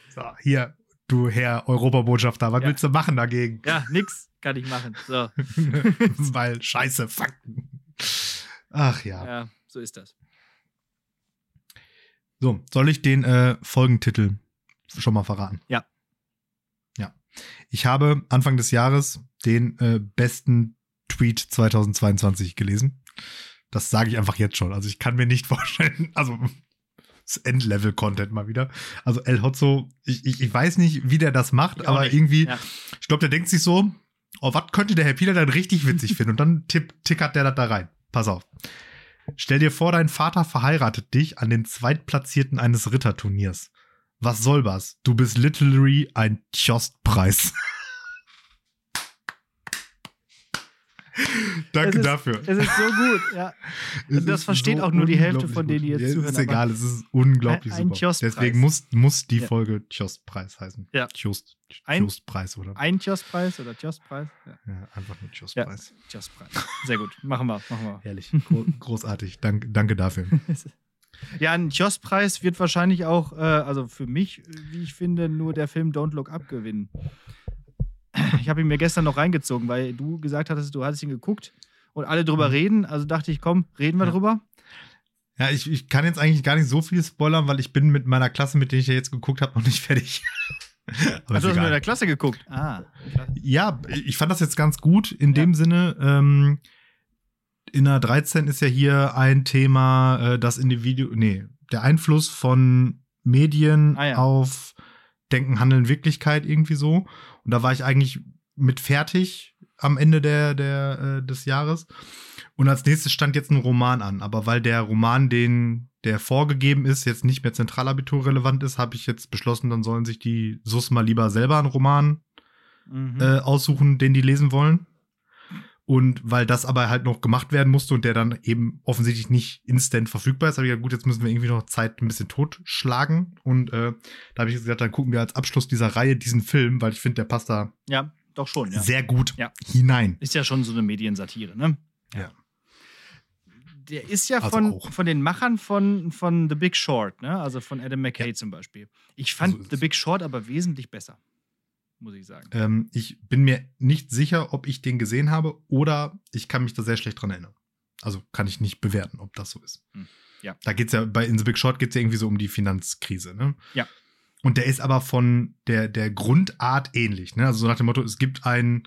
So, hier, du Herr Europabotschafter, was ja. willst du machen dagegen? Ja, nix kann ich machen. So. Weil scheiße Fakten. Ach ja. Ja, so ist das. So, soll ich den äh, Folgentitel schon mal verraten? Ja. Ja. Ich habe Anfang des Jahres den äh, besten Tweet 2022 gelesen. Das sage ich einfach jetzt schon. Also ich kann mir nicht vorstellen, also das Endlevel-Content mal wieder. Also El Hotzo, ich, ich, ich weiß nicht, wie der das macht, aber nicht. irgendwie, ja. ich glaube, der denkt sich so, oh, was könnte der Herr Peter dann richtig witzig finden? Und dann tipp, tickert der das da rein. Pass auf. Stell dir vor, dein Vater verheiratet dich an den Zweitplatzierten eines Ritterturniers. Was soll was? Du bist literally ein Tjostpreis. Danke es ist, dafür. Es ist so gut, ja. Es das versteht so auch nur die Hälfte von denen, die jetzt ja, zuhören. Ist egal, es ist unglaublich ein, ein super. Deswegen muss, muss die Folge Tjostpreis heißen. Ja. Tjost, Tjostpreis, oder? Ein Tjostpreis oder Tjostpreis? Ja. ja, einfach nur Tjostpreis. Ja, Tjostpreis. Sehr gut. Machen wir, machen wir. Herrlich. Großartig. Dank, danke dafür. Ja, ein Tjostpreis wird wahrscheinlich auch, äh, also für mich, wie ich finde, nur der Film Don't Look Up gewinnen. Ich habe ihn mir gestern noch reingezogen, weil du gesagt hattest, du hattest ihn geguckt und alle drüber mhm. reden. Also dachte ich, komm, reden wir ja. drüber. Ja, ich, ich kann jetzt eigentlich gar nicht so viel spoilern, weil ich bin mit meiner Klasse, mit der ich ja jetzt geguckt habe, noch nicht fertig. Aber Hast du das mit der Klasse geguckt? Ah. Ja, ich fand das jetzt ganz gut in ja. dem Sinne. Ähm, in der 13 ist ja hier ein Thema, äh, das Individuum, nee, der Einfluss von Medien ah, ja. auf Denken, Handeln, Wirklichkeit irgendwie so. Und da war ich eigentlich mit fertig am Ende der, der, äh, des Jahres. Und als nächstes stand jetzt ein Roman an. Aber weil der Roman, den der vorgegeben ist, jetzt nicht mehr Zentralabitur relevant ist, habe ich jetzt beschlossen, dann sollen sich die SUS mal lieber selber einen Roman mhm. äh, aussuchen, den die lesen wollen. Und weil das aber halt noch gemacht werden musste und der dann eben offensichtlich nicht instant verfügbar ist, habe ich gesagt, gut, jetzt müssen wir irgendwie noch Zeit ein bisschen totschlagen. Und äh, da habe ich gesagt, dann gucken wir als Abschluss dieser Reihe diesen Film, weil ich finde, der passt da ja, doch schon, ja. sehr gut ja. hinein. Ist ja schon so eine Mediensatire, ne? Ja. der ist ja Also von, auch. von den Machern von, von The Big Short, ne? Also von Adam McKay Ja. zum Beispiel. Ich fand So ist The. Big Short aber wesentlich besser. Muss ich sagen. Ähm, ich bin mir nicht sicher, ob ich den gesehen habe oder ich kann mich da sehr schlecht dran erinnern. Also kann ich nicht bewerten, ob das so ist. Hm, ja. Da geht es ja, bei In the Big Short geht es ja irgendwie so um die Finanzkrise, ne? Ja. Und der ist aber von der, der Grundart ähnlich, ne? Also so nach dem Motto, es gibt ein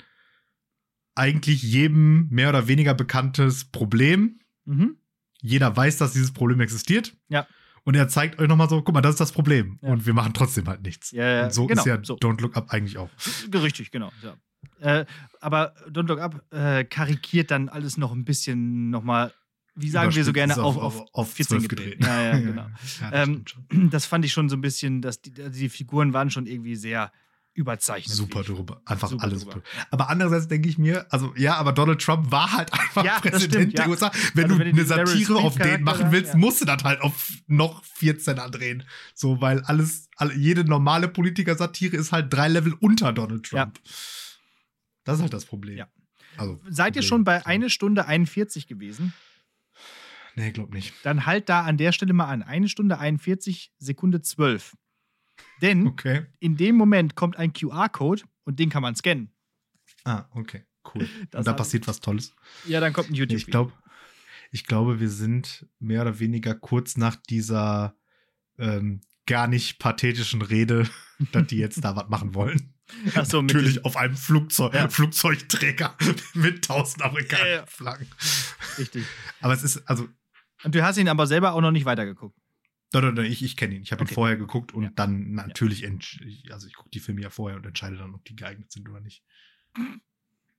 eigentlich jedem mehr oder weniger bekanntes Problem. Mhm. Jeder weiß, dass dieses Problem existiert. Ja. Und er zeigt euch nochmal so, guck mal, das ist das Problem. Ja. Und wir machen trotzdem halt nichts. Ja, ja, Und so genau, ist ja so. Don't Look Up eigentlich auch. Richtig, genau. Ja. Äh, aber Don't Look Up äh, karikiert dann alles noch ein bisschen nochmal, wie sagen wir so gerne, auf, auf, auf 14 12 gedreht. gedreht. Ja, ja, genau. Ja, das Ähm. Das fand ich schon so ein bisschen, dass die, die Figuren waren schon irgendwie sehr überzeichnet. Super drüber. Einfach Super alles drüber. super. Aber andererseits denke ich mir, also ja, aber Donald Trump war halt einfach Ja, Präsident stimmt, ja. der USA. Wenn Also du wenn eine Satire auf den machen willst, ja. musst du das halt auf noch 14 drehen. So, weil alles, alle, jede normale Politiker-Satire ist halt drei Level unter Donald Trump. Das ist halt das Problem. Ja. Also, Seid ihr schon bei eine Stunde 41 gewesen? Nee, glaub nicht. Dann halt da an der Stelle mal an. Eine Stunde 41, Sekunde 12. Denn Okay. in dem Moment kommt ein QR-Code und den kann man scannen. Ah, okay. Cool. Das Und da passiert was Tolles. Ja, dann kommt ein YouTube. Ich glaube, ich glaube, wir sind mehr oder weniger kurz nach dieser ähm, gar nicht pathetischen Rede, dass die jetzt da was machen wollen. Ach so, Natürlich auf einem Flugzeug, Ja. Flugzeugträger mit tausend amerikanischen Ja, ja. Flaggen. Richtig. Aber es ist, also, Und du hast ihn aber selber auch noch nicht weitergeguckt. Nein, nein, nein, ich, ich kenne ihn. Ich habe Okay. ihn vorher geguckt und Ja. dann natürlich, ich- also ich gucke die Filme ja vorher und entscheide dann, ob die geeignet sind oder nicht.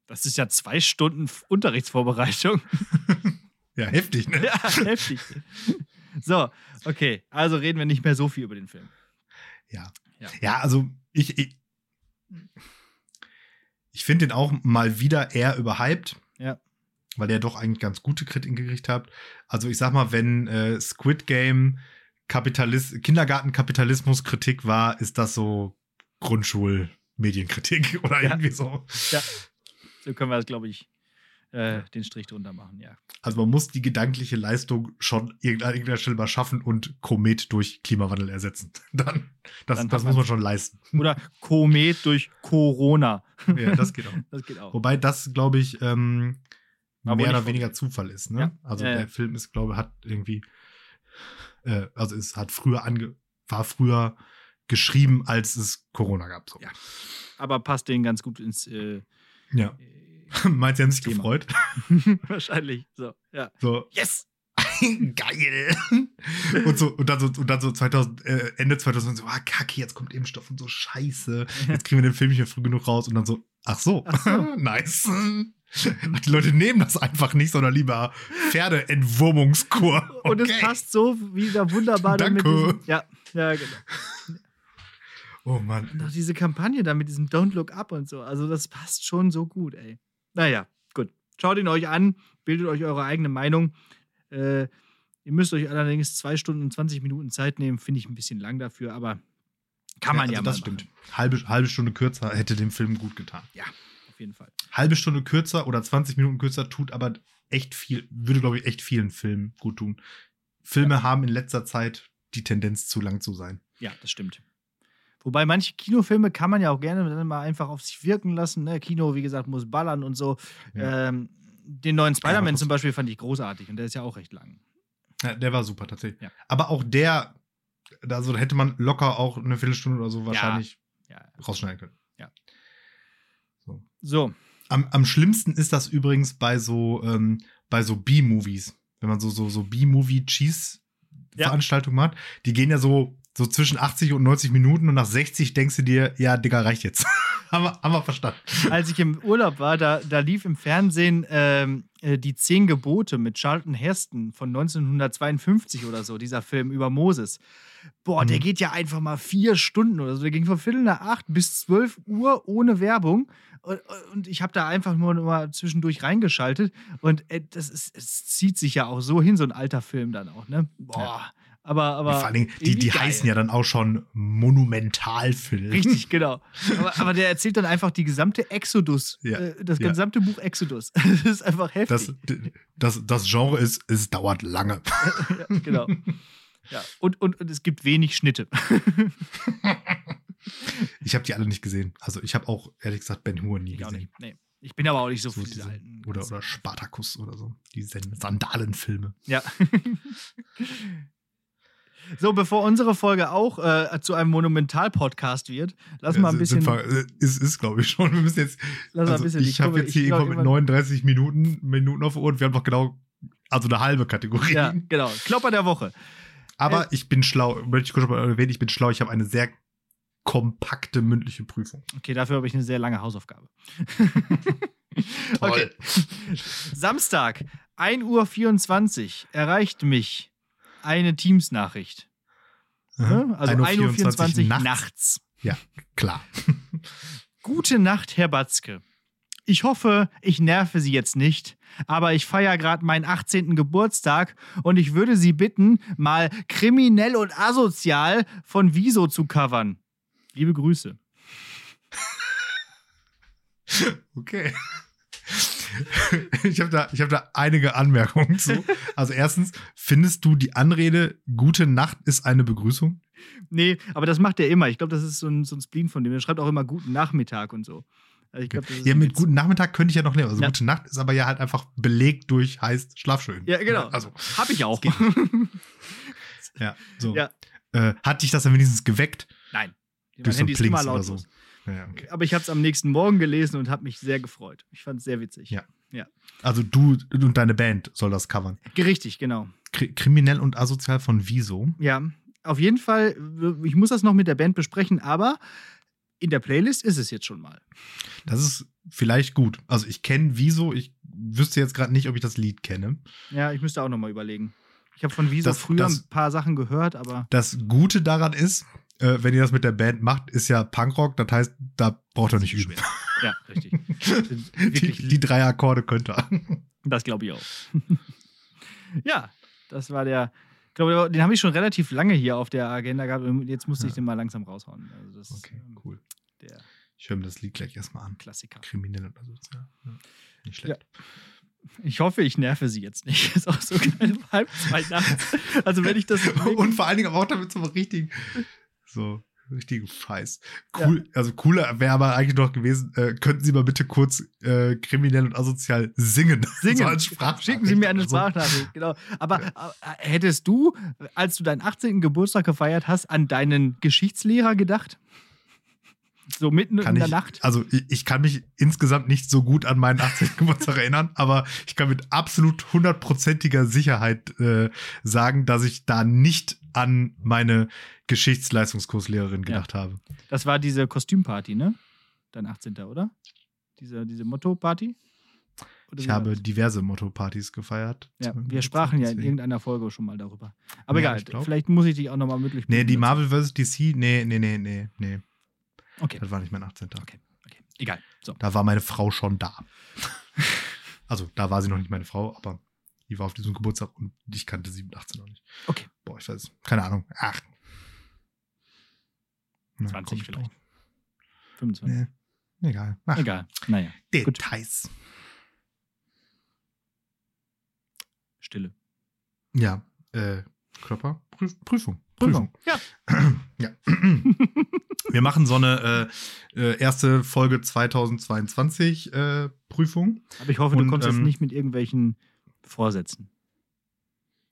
Das ist ja zwei Stunden Unterrichtsvorbereitung. Ja, heftig, ne? ja, heftig. So, okay. Also reden wir nicht mehr so viel über den Film. Ja. Ja. Ja, also ich, ich, ich finde den auch mal wieder eher überhyped. Ja. Weil der doch eigentlich ganz gute Kritiken gekriegt hat. Also ich sag mal, wenn äh, Squid Game Kapitalis Kindergarten-Kapitalismus-Kritik war, ist das so Grundschul-Medienkritik oder Ja. irgendwie so. Ja. So können wir das, glaube ich, äh, den Strich drunter machen, ja. Also man muss die gedankliche Leistung schon irgend- an irgendeiner Stelle mal schaffen und Komet durch Klimawandel ersetzen. Dann, das, Dann das muss man schon leisten. Oder Komet durch Corona. Ja, das geht auch. Das geht auch. Wobei das, glaube ich, ähm, mehr oder weniger Zufall ist. Ne? Ja. Also ja. der Film ist, glaube ich, hat irgendwie, äh, also es hat früher ange, war früher geschrieben, als es Corona gab. So. Ja. Aber passt denen ganz gut ins. Äh, ja. äh, Meint sie haben sich Thema. gefreut? Wahrscheinlich. So, ja. So, Yes! geil. und so und dann so und dann so 2000 äh, Ende 2000 so, ah kacke, jetzt kommt Impfstoff und so Scheiße. Jetzt kriegen wir den Film nicht mehr früh genug raus und dann so, ach so, Ach so. nice. Die Leute nehmen das einfach nicht, sondern lieber Pferdeentwurmungskur. Und es Okay. passt so wieder wunderbar Danke. diesem, Ja, ja, genau. Oh Mann. Und auch diese Kampagne da mit diesem Don't Look Up und so. Also, das passt schon so gut, ey. Naja, gut. Schaut ihn euch an, bildet euch eure eigene Meinung. Äh, ihr müsst euch allerdings zwei Stunden und 20 Minuten Zeit nehmen. Finde ich ein bisschen lang dafür, aber kann man ja, also mal das stimmt. machen. Halbe, halbe Stunde kürzer hätte dem Film gut getan. Ja, auf jeden Fall. Halbe Stunde kürzer oder 20 Minuten kürzer tut aber echt viel, würde, glaube ich, echt vielen Filmen gut tun. Filme haben in letzter Zeit die Tendenz, zu lang zu sein. Ja, das stimmt. Wobei manche Kinofilme kann man ja auch gerne dann mal einfach auf sich wirken lassen. Ne? Kino, wie gesagt, muss ballern und so. Ja. Ähm, den neuen Spider-Man aber zum Beispiel fand ich großartig und der ist ja auch recht lang. Ja, der war super, tatsächlich. Ja. Aber auch der, also da hätte man locker auch eine Viertelstunde oder so wahrscheinlich Ja. rausschneiden können. So, Am, am schlimmsten ist das übrigens bei so, ähm, bei so B-Movies. Wenn man so, so, so B-Movie-Cheese-Veranstaltungen macht, die gehen ja so, so zwischen 80 und 90 Minuten und nach 60 denkst du dir, ja, Digga, reicht jetzt. haben, wir, haben wir verstanden. als ich im Urlaub war, da, da lief im Fernsehen ähm, äh, die Zehn Gebote mit Charlton Heston von 1952 oder so, dieser Film über Moses. Boah, der Mhm. geht ja einfach mal vier Stunden oder so. Der ging von Viertel nach acht bis zwölf Uhr ohne Werbung. Und, und ich habe da einfach nur mal zwischendurch reingeschaltet. Und äh, das ist, es zieht sich ja auch so hin, so ein alter Film dann auch, ne? Boah. Aber, aber Vor allen Dingen, die, die geil. heißen ja dann auch schon Monumentalfilm. Richtig, genau. Aber, aber der erzählt dann einfach die gesamte Exodus, Ja, äh, das ja. gesamte Buch Exodus. Das ist einfach heftig. Das, das, das Genre ist, es dauert lange. ja, genau. Ja. Und, und, und es gibt wenig Schnitte. Ich habe die alle nicht gesehen. Also ich habe auch, ehrlich gesagt, Ben Hur nie Ich auch gesehen. nicht. Nee. Ich bin aber auch nicht so So für diese alten. oder, oder Spartacus oder so. Die Sandalenfilme. Ja. So, bevor unsere Folge auch äh, zu einem Monumental-Podcast wird, lass mal ein bisschen. Wir, äh, ist, ist glaube ich schon. Wir müssen jetzt. lass mal ein Also bisschen ich habe jetzt hier irgendwann mit irgendwann- 39 Minuten, Minuten auf der Uhr und wir haben noch genau, also eine halbe Kategorie. Ja, genau. Klopper der Woche. Aber Äh, ich bin schlau, möchte ich kurz mal erwähnen, ich bin schlau, ich habe eine sehr kompakte mündliche Prüfung. Okay, dafür habe ich eine sehr lange Hausaufgabe. okay. Samstag, 1.24 Uhr, erreicht mich eine Teams-Nachricht. Ne? Also 1.24 Uhr nachts. nachts. Ja, klar. Gute Nacht, Herr Batzke. Ich hoffe, ich nerve Sie jetzt nicht, aber ich feiere gerade meinen 18. Geburtstag und ich würde Sie bitten, mal kriminell und asozial von Wieso zu covern. Liebe Grüße. Okay. Ich habe da, ich hab da einige Anmerkungen zu. Also erstens, findest du die Anrede Gute Nacht ist eine Begrüßung? Nee, aber das macht er immer. Ich glaube, das ist so ein, so ein Spleen von dem. Er schreibt auch immer guten Nachmittag und so. Also glaub, Ja, mit guten Nachmittag könnte ich ja noch leben. Also Ja. Gute Nacht ist aber ja halt einfach belegt durch heißt Schlaf schön. Ja, genau. Also, Hab ich auch. ja, so. Ja. Äh, hat dich das dann wenigstens geweckt? Nein. Mein Durch so Handy ist immer lautlos. so. Ja, okay. Aber ich habe es am nächsten Morgen gelesen und habe mich sehr gefreut. Ich fand es sehr witzig. Ja. Also du und deine Band soll das covern. Richtig, genau. Kri kriminell und asozial von Wieso? Ja, auf jeden Fall, ich muss das noch mit der Band besprechen, aber in der Playlist ist es jetzt schon mal. Das ist vielleicht gut. Also ich kenne Wieso, ich wüsste jetzt gerade nicht, ob ich das Lied kenne. Ja, ich müsste auch noch mal überlegen. Ich habe von Wieso Das- früher das- ein paar Sachen gehört, aber Das Gute daran ist, äh, wenn ihr das mit der Band macht, ist ja Punkrock, das heißt, da braucht ihr nicht üben. ja, richtig. Die, die drei Akkorde könnt ihr. das glaube ich auch. ja, das war der. Ich glaube, den habe ich schon relativ lange hier auf der Agenda gehabt und jetzt musste ich Ja. den mal langsam raushauen. Also das Okay, ähm, cool. Ich höre mir das Lied gleich erstmal an. Klassiker. Kriminell und asozial. Ja. Nicht schlecht. Ich hoffe, ich nerve sie jetzt nicht. Ist auch so geil, um halb zwei nachts. Also wenn ich das Und vor allen Dingen aber auch damit so richtigen, so richtigen Scheiß. Cool, also cooler wäre aber eigentlich noch gewesen, äh, könnten Sie mal bitte kurz äh, kriminell und asozial singen. Singen. So Schicken Sie mir eine oder so. Sprachnachricht, genau. Aber äh, hättest du, als du deinen 18. Geburtstag gefeiert hast, an deinen Geschichtslehrer gedacht? So mitten Kann in der ich, Nacht? Also ich, kann mich insgesamt nicht so gut an meinen 18. Geburtstag erinnern, aber ich kann mit absolut hundertprozentiger Sicherheit äh, sagen, dass ich da nicht an meine Geschichtsleistungskurslehrerin gedacht habe. Das war diese Kostümparty, ne? Dein 18. oder? Diese, diese Motto-Party? Oder Ich habe das? diverse Motto-Partys gefeiert. Ja, wir sprachen ja in irgendeiner Folge schon mal darüber. Aber Ja, egal, vielleicht muss ich dich auch nochmal möglich Nee, die. Marvel vs. DC, nee, nee, nee, nee, nee. Okay, Das war nicht mein 18. okay, okay. Egal. So. Da war meine Frau schon da. also, da war sie noch nicht meine Frau, aber die war auf diesem Geburtstag und ich kannte sie mit 18 noch nicht. Okay. Boah, ich weiß, keine Ahnung. Ach. Na, 20 komm ich vielleicht. drauf. 25. Nee, egal. Ach, Egal. Naja, gut. Details. Stille. Ja, äh, Körper, Prüf Prüfung. Ja. Ja. Wir machen so eine äh, äh, erste Folge 2022 äh, Prüfung. Aber ich hoffe, du Und, kommst jetzt ähm, nicht mit irgendwelchen Vorsätzen.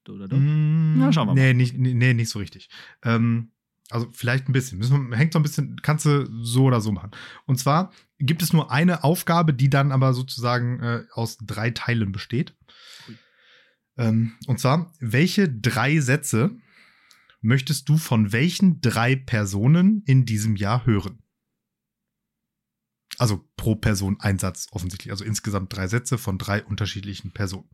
Du oder du? Mm, Na, schauen wir nee, mal. Nicht, nee, nee, nicht so richtig. Ähm, also vielleicht ein bisschen. Müssen hängt so ein bisschen, kannst du so oder so machen. Und zwar gibt es nur eine Aufgabe, die dann aber sozusagen äh, aus drei Teilen besteht. Ui. Ähm, und zwar, welche drei Sätze möchtest du von welchen drei Personen in diesem Jahr hören? Also pro Person ein Satz offensichtlich. Also insgesamt drei Sätze von drei unterschiedlichen Personen.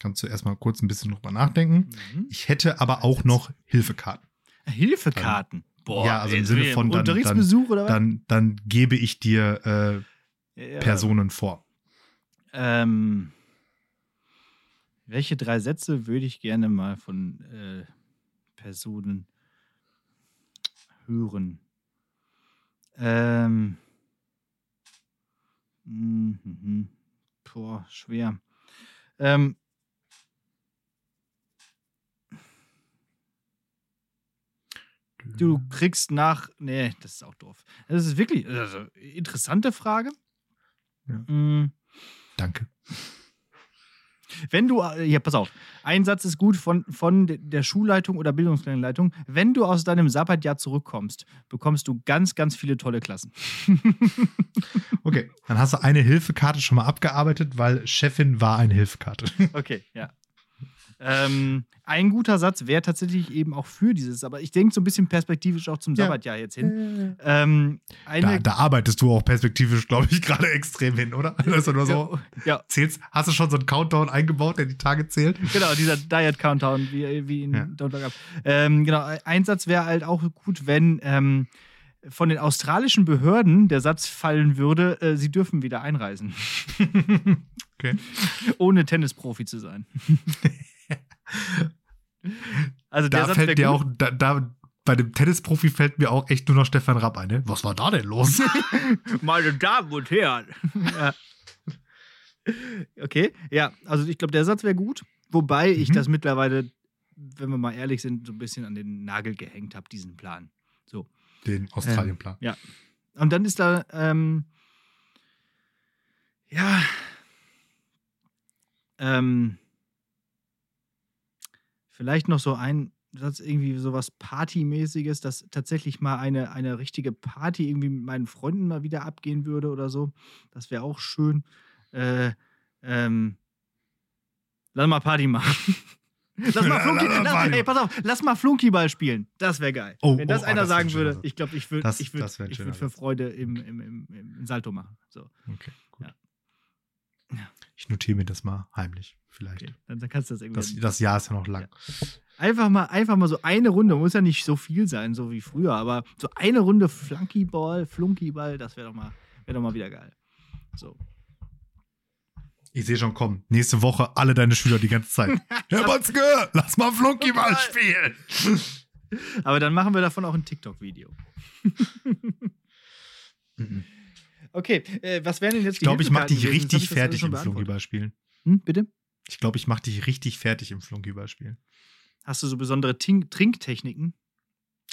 Kannst du erstmal kurz ein bisschen drüber nachdenken. Mhm. Ich hätte aber auch noch Hilfekarten. Hilfekarten. Boah, Ja, also im Sinne von dann- Unterrichtsbesuch oder was? Dann, dann gebe ich dir Ja. äh, Personen vor. Ähm, welche drei Sätze würde ich gerne mal von, äh, Personen hören. Ähm. Mhm. Boah, schwer. Ähm. Du kriegst nach. Nee, das ist auch doof. Das ist wirklich also, interessante Frage. Ja. Mm, Danke. Wenn du, äh, ja, pass auf, ein Satz ist gut von, von de- der Schulleitung oder Bildungsleitung. Wenn du aus deinem Sabbatjahr zurückkommst, bekommst du ganz, ganz viele tolle Klassen. Okay, dann hast du eine Hilfekarte schon mal abgearbeitet, weil Chefin war eine Hilfekarte. Okay, ja. Ähm, ein guter Satz wäre tatsächlich eben auch für dieses, aber ich denke so ein bisschen perspektivisch auch zum Ja. Sabbatjahr jetzt hin. Ähm, Da, eine, da arbeitest du auch perspektivisch, glaube ich, gerade extrem hin, oder? Also nur so, ja, zählst, hast du schon so einen Countdown eingebaut, der die Tage zählt? genau, dieser Diet Countdown, wie, wie in Ja. Don't Look Up. Ähm, genau, ein Satz wäre halt auch gut, wenn ähm, von den australischen Behörden der Satz fallen würde, äh, sie dürfen wieder einreisen. Okay. Ohne Tennisprofi zu sein. Also Da Satz fällt dir auch, da, da, bei dem Tennisprofi fällt mir auch echt nur noch Stefan Rapp ein, ne? Was war da denn los? Meine Damen und Herren. ja. Okay, ja, also ich glaube, der Satz wäre gut. Wobei ich Mhm. das mittlerweile, wenn wir mal ehrlich sind, so ein bisschen an den Nagel gehängt habe, diesen Plan. So. Den Australienplan. Und dann ist da, ähm, ja, ähm, vielleicht noch so ein Satz, irgendwie sowas Partymäßiges, dass tatsächlich mal eine, eine richtige Party irgendwie mit meinen Freunden mal wieder abgehen würde oder so. Das wäre auch schön. Äh, ähm, lass mal Party machen. Lass mal Flunky, lass, ey, pass auf, lass mal Flunkyball spielen. Das wäre geil. Oh, Wenn das oh, einer das sagen würde, Satz. ich glaube, ich würde Das- ich würd, ich würd für. Freude im, im, im, im Salto machen. So, Okay. Ja. Ja. Ich notiere mir das mal heimlich, vielleicht. okay. dann, dann kannst du das irgendwie. Das, das Jahr ist ja noch lang. Einfach mal, einfach mal so eine Runde, muss ja nicht so viel sein, so wie früher, aber so eine Runde Flunkyball, Flunkyball, das wäre doch, mal- wär doch mal wieder geil. So. Ich sehe schon kommen. Nächste Woche alle deine Schüler die ganze Zeit. Herr Matzke, lass mal Flunkyball spielen. Aber dann machen wir davon auch ein TikTok-Video. Mhm. Okay, äh, was wären denn jetzt Ich glaube, ich mache dich gewesen? richtig ich fertig im. Flunkyball-Spielen. Hm, bitte? Ich glaube, ich mache dich richtig fertig im Flunkyball-Spielen. Hast du so besondere Tink Trinktechniken?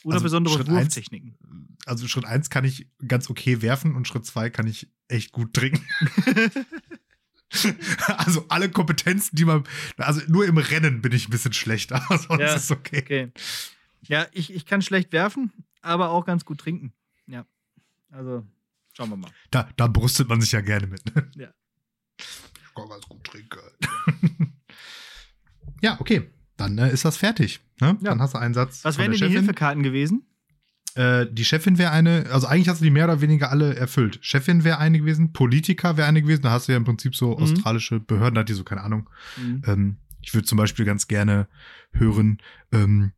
Oder Also besondere Schritt eins- Wurftechniken? Also Schritt 1 kann ich ganz okay werfen und Schritt 2 kann ich echt gut trinken. also alle Kompetenzen, die man. Also nur im Rennen bin ich ein bisschen schlechter, aber sonst Ja. ist okay. Okay. Ja, ich, ich kann schlecht werfen, aber auch ganz gut trinken. Ja. Also, schauen wir mal. Da, da brüstet man sich ja gerne mit. Ne? Ja. Ich kann ganz gut trinken. ja, okay. Dann äh, ist das fertig. Ne? Ja. Dann hast du einen Satz. Was wären denn die. Hilfekarten gewesen? Äh, die Chefin wäre eine, also eigentlich hast du die mehr oder weniger alle erfüllt. Chefin wäre eine gewesen, Politiker wäre eine gewesen, da hast du ja im Prinzip so Mhm. australische Behörden, da hat die so, keine Ahnung. Mhm. Ähm, ich würde zum Beispiel ganz gerne hören, ähm,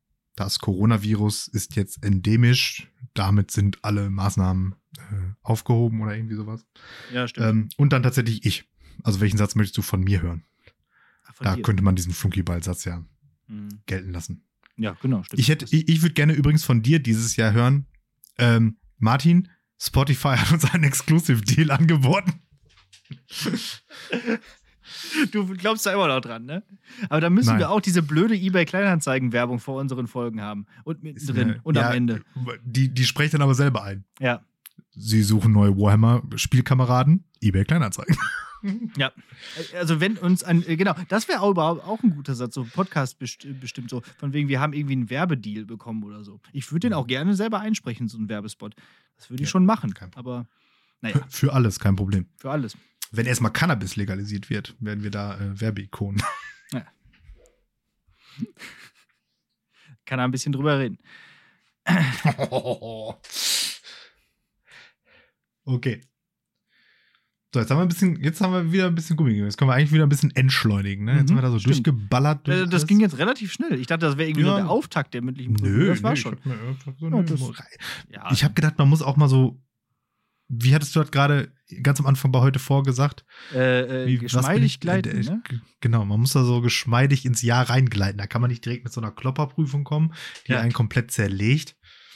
das Coronavirus ist jetzt endemisch, damit sind alle Maßnahmen äh, aufgehoben oder irgendwie sowas. Ja, stimmt. Ähm, und dann tatsächlich ich. Also welchen Satz möchtest du von mir hören? Ach, von Da dir. könnte man diesen Flunkyball-Satz ja Mhm. gelten lassen. Ja, genau, stimmt. Ich hätte, ich, ich würde gerne übrigens von dir dieses Jahr hören, ähm, Martin, Spotify hat uns einen Exclusive Deal angeboten. Du glaubst da immer noch dran, ne? Aber da müssen Nein. wir auch diese blöde eBay-Kleinanzeigen-Werbung vor unseren Folgen haben. Und mittendrin Äh, und ja, am Ende. Die, die sprechen dann aber selber ein. Ja. Sie suchen neue Warhammer-Spielkameraden, eBay Kleinanzeigen. Ja. Also, wenn uns ein. äh, Genau, das wäre auch überhaupt auch ein guter Satz, so Podcast best bestimmt so. Von wegen, wir haben irgendwie einen Werbedeal bekommen oder so. Ich würde den auch gerne selber einsprechen, so einen Werbespot. Das würde ich Ja, schon machen. kein Aber, naja, Für alles, kein Problem. für alles. Wenn erstmal Cannabis legalisiert wird, werden wir da äh, Werbeikonen. Kann er ein bisschen drüber reden. okay. So, jetzt haben wir ein bisschen, jetzt haben wir wieder ein bisschen Gummi. Jetzt können wir eigentlich wieder ein bisschen entschleunigen. Ne? Jetzt Mhm, sind wir da so stimmt. durchgeballert. durch Äh, Das alles. ging jetzt relativ schnell. Ich dachte, das wäre irgendwie Ja. nur der Auftakt der mündlichen Prüfung. Nö, das war nö, schon. Ich so Ja, eine- das- Ja, ich habe gedacht, man muss auch mal so wie hattest du das gerade ganz am Anfang bei heute vorgesagt? Äh, äh, Wie, geschmeidig ich- gleiten, äh, äh, ne? Genau, man muss da so geschmeidig ins Jahr reingleiten. Da kann man nicht direkt mit so einer Klopperprüfung kommen, die Ja. einen komplett zerlegt.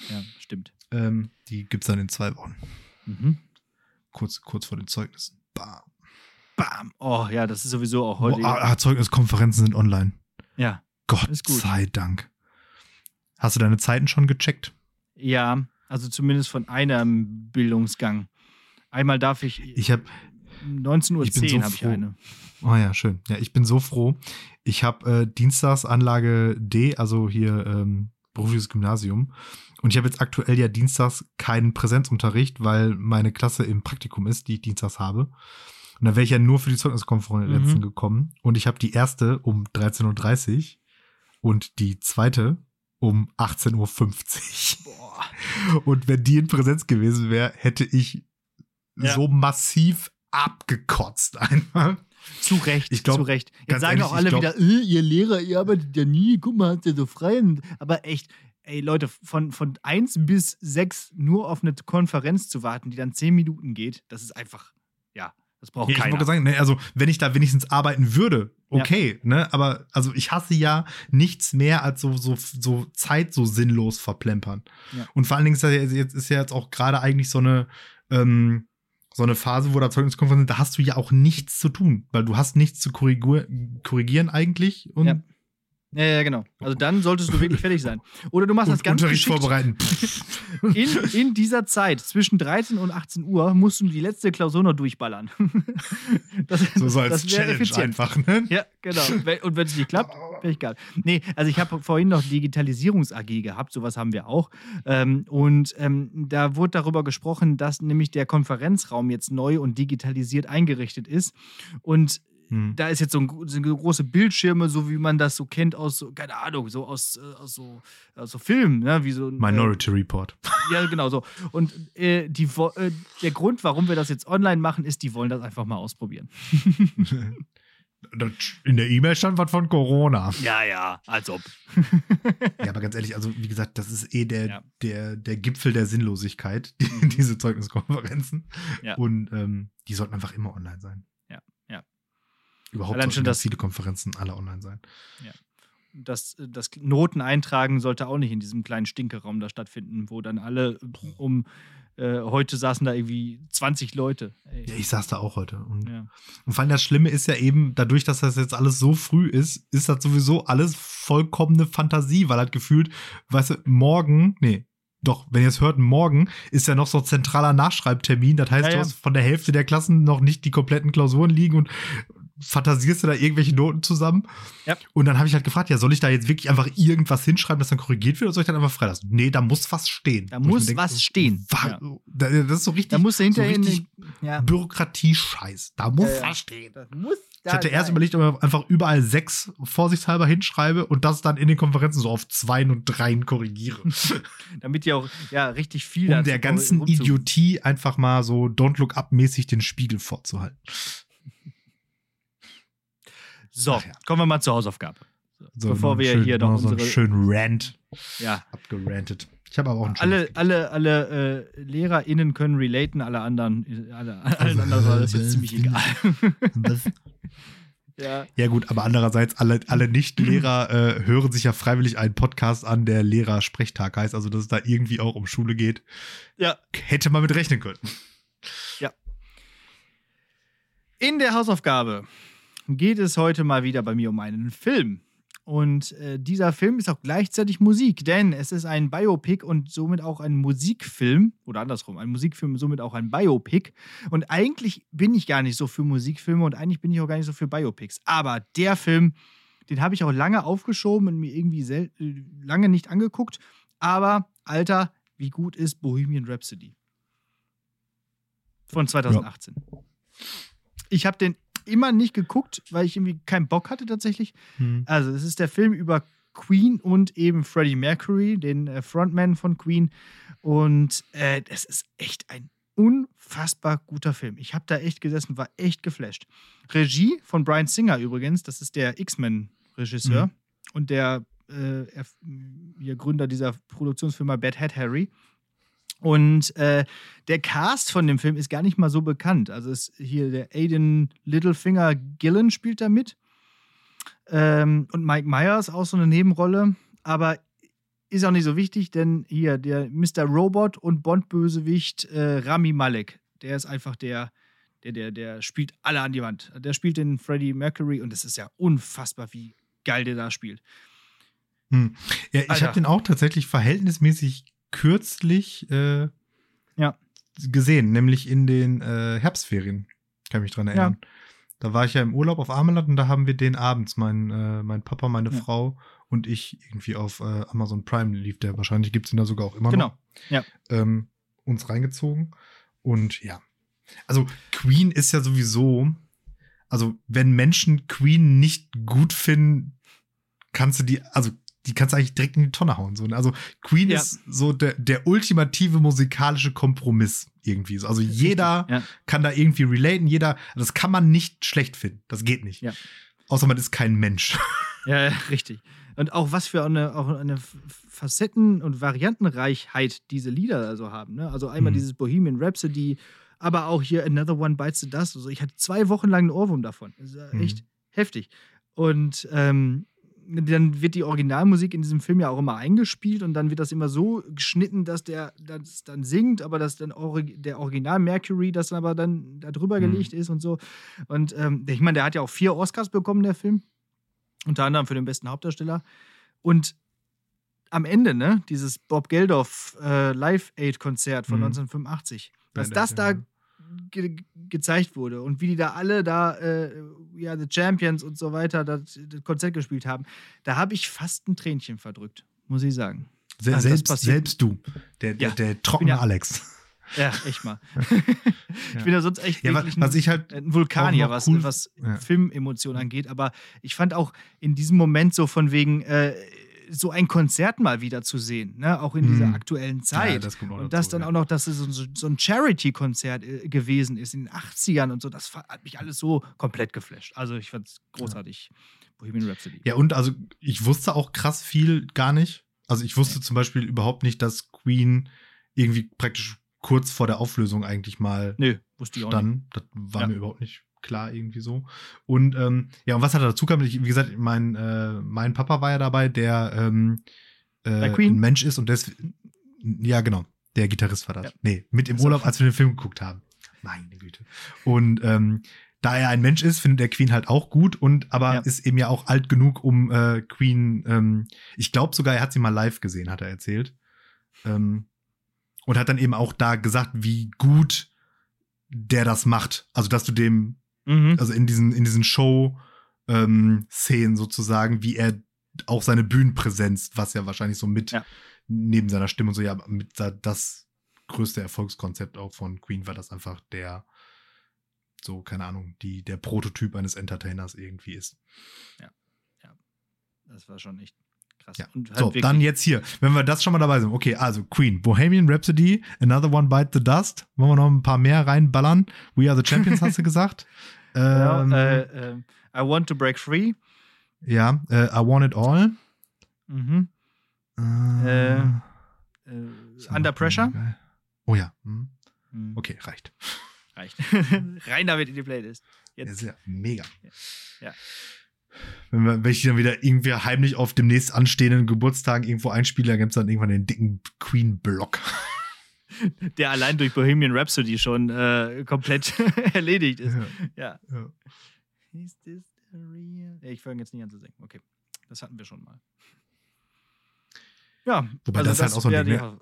Ja, stimmt. Ähm, die gibt es dann in zwei Wochen. Mhm. Kurz, kurz vor den Zeugnissen. Bam. Bam. Oh ja, das ist sowieso auch heute. Boah, ah, Zeugniskonferenzen sind online. ja. Gott sei Dank. Hast du deine Zeiten schon gecheckt? Ja, also zumindest von einem Bildungsgang. Einmal darf ich, Ich habe 19.10 Uhr so habe ich eine. Oh ja, schön. Ja, ich bin so froh. Ich habe äh, Dienstags Anlage D, also hier ähm, berufliches Gymnasium. Und ich habe jetzt aktuell ja dienstags keinen Präsenzunterricht, weil meine Klasse im Praktikum ist, die ich dienstags habe. Und da wäre ich ja nur für die Zeugniskonferenzen Mhm. gekommen. Und ich habe die erste um 13.30 Uhr und die zweite um 18.50 Uhr. Boah. Und wenn die in Präsenz gewesen wäre, hätte ich Ja. so massiv abgekotzt einfach. Zu Recht, Ich glaub, zu Recht. Jetzt sagen ehrlich, auch alle glaub- wieder, äh, ihr Lehrer, ihr arbeitet ja nie, guck mal, habt ihr so frei. Aber echt, ey Leute, von, von 1 bis 6 nur auf eine Konferenz zu warten, die dann 10 Minuten geht, das ist einfach, das braucht Ja, ich keiner. wollte sagen, ne, also wenn ich da wenigstens arbeiten würde, okay, ne, aber also ich hasse ja nichts mehr als so, so, so Zeit so sinnlos verplempern. Ja. Und vor allen Dingen ist ja jetzt, ist ja jetzt auch gerade eigentlich so eine, ähm, so eine Phase, wo da Zeugniskonferenzen, da hast du ja auch nichts zu tun, weil du hast nichts zu korrigieren eigentlich und Ja. Ja, ja, genau. Also dann solltest du wirklich fertig sein. Oder du machst das und ganz Unterricht geschickt. vorbereiten. In, in dieser Zeit, zwischen 13 und 18 Uhr, musst du die letzte Klausur noch durchballern. Das, so, so als das wäre Challenge effizient. einfach, ne? Ja, genau. Und wenn es nicht klappt, wäre ich geil. Nee, also ich habe vorhin noch Digitalisierungs-AG gehabt, sowas haben wir auch. Ähm, und ähm, da wurde darüber gesprochen, dass nämlich der Konferenzraum jetzt neu und digitalisiert eingerichtet ist. Und Hm. da ist jetzt so, ein, so große Bildschirme, so wie man das so kennt aus, so, keine Ahnung, so aus, äh, aus, so, aus so Filmen, ne? wie so ein, Minority Report. Äh, ja, genau so. Und äh, die, äh, der Grund, warum wir das jetzt online machen, ist, die wollen das einfach mal ausprobieren. In der E-Mail stand was von Corona. Ja, ja, als ob. Ja, aber ganz ehrlich, also wie gesagt, das ist eh der, Ja. der, der Gipfel der Sinnlosigkeit, die, diese Zeugniskonferenzen. Ja. Und ähm, die sollten einfach immer online sein. Ja, ja. Überhaupt Allein schon ganz das- viele Konferenzen alle online sein. das, das Noten eintragen sollte auch nicht in diesem kleinen Stinkeraum da stattfinden, wo dann alle um äh, heute saßen da irgendwie 20 Leute. Ey. Ja, ich saß da auch heute. Und, Ja. und vor allem das Schlimme ist ja eben, dadurch, dass das jetzt alles so früh ist, ist das sowieso alles vollkommene Fantasie, weil halt gefühlt, weißt du, morgen, nee, doch, wenn ihr es hört, morgen ist ja noch so zentraler Nachschreibtermin. Das heißt, Ja, du ja. hast von der Hälfte der Klassen noch nicht die kompletten Klausuren liegen und fantasierst du da irgendwelche Noten zusammen. Ja. Und dann habe ich halt gefragt, ja, soll ich da jetzt wirklich einfach irgendwas hinschreiben, das dann korrigiert wird, oder soll ich dann einfach freilassen? Nee, da muss was stehen. Da muss mir denke, was stehen. Ja. da- Das ist so richtig, Da musst du hinterher so richtig den, ja, Bürokratie-Scheiß. Da muss was stehen. das muss Ich hatte erst überlegt, ob ich einfach überall sechs vorsichtshalber hinschreibe und das dann in den Konferenzen so auf Zweien und Dreien korrigiere. damit die auch ja richtig viel um der ganzen Idiotie einfach mal so Don't Look Up-mäßig den Spiegel vorzuhalten. So, ja. kommen wir mal zur Hausaufgabe. So, Bevor wir schön, hier noch so einen unsere- schönen Rant Ja, abgerantet. Ich habe aber auch einen alle, alle, alle äh, LehrerInnen können relaten, alle anderen, alle, allen anderen war das jetzt ziemlich egal. ja, Ja gut, aber andererseits, alle, alle Nicht-Lehrer äh, hören sich ja freiwillig einen Podcast an, der Lehrer-Sprechtag heißt, also dass es da irgendwie auch um Schule geht. ja. Hätte man mit rechnen können. In der Hausaufgabe geht es heute mal wieder bei mir um einen Film. Und äh, dieser Film ist auch gleichzeitig Musik, denn es ist ein Biopic und somit auch ein Musikfilm. Oder andersrum, ein Musikfilm, somit auch ein Biopic. Und eigentlich bin ich gar nicht so für Musikfilme und eigentlich bin ich auch gar nicht so für Biopics. Aber der Film, den habe ich auch lange aufgeschoben und mir irgendwie äh, lange nicht angeguckt. Aber, Alter, wie gut ist Bohemian Rhapsody? Von 2018. Ich habe den immer nicht geguckt, weil ich irgendwie keinen Bock hatte tatsächlich. Hm. Also, es ist der Film über Queen und eben Freddie Mercury, den äh, Frontman von Queen. Und äh, es ist echt ein unfassbar guter Film. Ich habe da echt gesessen, war echt geflasht. Regie von Brian Singer übrigens, das ist der X-Men-Regisseur Mhm. und der äh, Gründer dieser Produktionsfirma Bad Hat Harry. Und äh, der Cast von dem Film ist gar nicht mal so bekannt. Also ist hier der Aiden Littlefinger Gillen spielt da mit. Ähm, und Mike Myers auch so eine Nebenrolle. Aber ist auch nicht so wichtig, denn hier der Mr. Robot und Bond-Bösewicht äh, Rami Malek, der ist einfach der, der, der, der spielt alle an die Wand. Der spielt den Freddie Mercury und es ist ja unfassbar, wie geil der da spielt. Hm. Ja, ich habe den auch tatsächlich verhältnismäßig kürzlich äh, ja. gesehen, nämlich in den äh, Herbstferien. Kann mich dran erinnern. Ja. Da war ich ja im Urlaub auf Ameland und da haben wir den abends, mein, äh, mein Papa, meine ja. Frau und ich irgendwie auf äh, Amazon Prime lief der. Wahrscheinlich gibt es ihn da sogar auch immer genau. noch. Ja. Ähm, uns reingezogen. Und ja. Also Queen ist ja sowieso, also wenn Menschen Queen nicht gut finden, kannst du die, also die kannst du eigentlich direkt in die Tonne hauen. So. Ne? Also Queen ja. ist so der, der ultimative musikalische Kompromiss irgendwie. So. Also jeder ja. kann da irgendwie relaten, jeder, das kann man nicht schlecht finden. Das geht nicht. Ja. Außer man ist kein Mensch. Ja, richtig. Und auch was für eine, auch eine Facetten- und Variantenreichheit diese Lieder also haben. Ne? Also einmal mhm. dieses Bohemian Rhapsody, aber auch hier Another One Bites the Dust. Also ich hatte zwei Wochen lang einen Ohrwurm davon. Das ist echt mhm. heftig. Und ähm, dann wird die Originalmusik in diesem Film ja auch immer eingespielt und dann wird das immer so geschnitten, dass der das dann singt, aber dass dann der Original Mercury das dann aber dann da drüber mhm. gelegt ist und so. Und ähm, ich meine, der hat ja auch vier Oscars bekommen, der Film. Unter anderem für den besten Hauptdarsteller. Und am Ende, ne, dieses Bob Geldof äh, Live-Aid-Konzert von mhm. 1985, was das da ge gezeigt wurde und wie die da alle da, äh, ja, The Champions und so weiter, das, das Konzert gespielt haben, da habe ich fast ein Tränchen verdrückt, muss ich sagen. Se also selbst, selbst du, der, der, ja, der trockene ja, Alex. Ja, echt mal. ich bin ja sonst echt ja, was, was ich halt ein Vulkanier, was, cool, was Filmemotionen angeht, aber ich fand auch in diesem Moment so von wegen, äh, so ein Konzert mal wieder zu sehen, ne? auch in dieser hm. aktuellen Zeit. Ja, das und das dazu, dann ja. auch noch, dass es so, so ein Charity-Konzert äh, gewesen ist in den 80ern und so, das hat mich alles so komplett geflasht. Also ich fand es großartig. Ja. Bohemian Rhapsody. Ja, und also ich wusste auch krass viel gar nicht. Also ich wusste zum Beispiel überhaupt nicht, dass Queen irgendwie praktisch kurz vor der Auflösung eigentlich mal Nö, wusste ich auch dann. Nicht. Das war mir überhaupt nicht klar irgendwie so. Und ähm, ja, und was hat dazu kam, wie gesagt, mein, äh, mein Papa war ja dabei, der ähm, äh, ein Mensch ist und das, ja genau, der Gitarrist war das. Ja. Nee, mit im Urlaub, als wir den Film geguckt haben. Meine Güte. Und ähm, da er ein Mensch ist, findet er Queen halt auch gut und aber ja. ist eben ja auch alt genug, um äh, Queen, ähm, ich glaube sogar, er hat sie mal live gesehen, hat er erzählt. Ähm, und hat dann eben auch da gesagt, wie gut der das macht. Also, dass du dem Mhm. Also in diesen, in diesen Show-Szenen ähm, sozusagen, wie er auch seine Bühnenpräsenz, was ja wahrscheinlich so mit ja. neben seiner Stimme und so, ja, mit das größte Erfolgskonzept auch von Queen war das einfach der, so, keine Ahnung, die, der Prototyp eines Entertainers irgendwie ist. Ja. Ja. Das war schon echt krass. Ja. Halt so, dann jetzt hier, wenn wir das schon mal dabei sind. Okay, also Queen, Bohemian Rhapsody, Another One Bite the Dust. Wollen wir noch ein paar mehr reinballern? We Are the Champions, hast du gesagt? ähm, ja, äh, äh, I Want to Break Free. Ja, äh, I Want It All. Mhm. Äh, äh, under Pressure. Oh ja. Hm. Mhm. Okay, reicht. Reicht. Rein damit in die Playlist. Jetzt. Ja, sehr, mega. ja. ja wenn, wir, wenn ich dann wieder irgendwie heimlich auf demnächst anstehenden Geburtstag irgendwo einspiele, dann gibt es dann irgendwann den dicken Queen-Block. Der allein durch Bohemian Rhapsody schon äh, komplett erledigt ist. Ja. ja. Is this the real? Ich fange jetzt nicht an zu singen. Okay. Das hatten wir schon mal. Ja. Wobei also das, das halt auch so ein Ding, ne?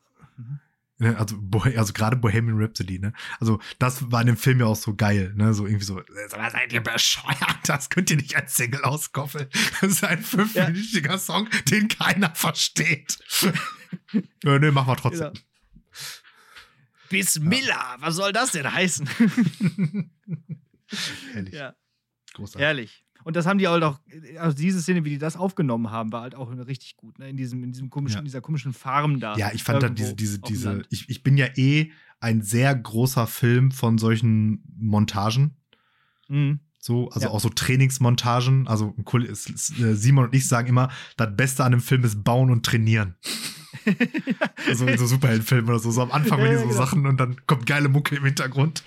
Ne, also, also gerade Bohemian Rhapsody, ne? Also, das war in dem Film ja auch so geil, ne? So irgendwie so, seid ihr bescheuert? Das könnt ihr nicht als Single auskoffeln. Das ist ein fünfminütiger ja. Song, den keiner versteht. ja, ne, machen wir trotzdem. Genau. Bismillah, ja. was soll das denn heißen? Herrlich. Ja. Großartig. Herrlich. Und das haben die halt auch, also diese Szene, wie die das aufgenommen haben, war halt auch richtig gut, ne? In diesem, in diesem komischen, ja. dieser komischen Farm da. Ja, ich fand da diese, diese, diese, ich, ich bin ja eh ein sehr großer Film von solchen Montagen. Mhm. So, also ja. auch so Trainingsmontagen. Also äh, Simon und ich sagen immer, das Beste an dem Film ist bauen und trainieren. so in so Superheldenfilmen oder so. So am Anfang, Ja, wenn die so genau. Sachen und dann kommt geile Mucke im Hintergrund.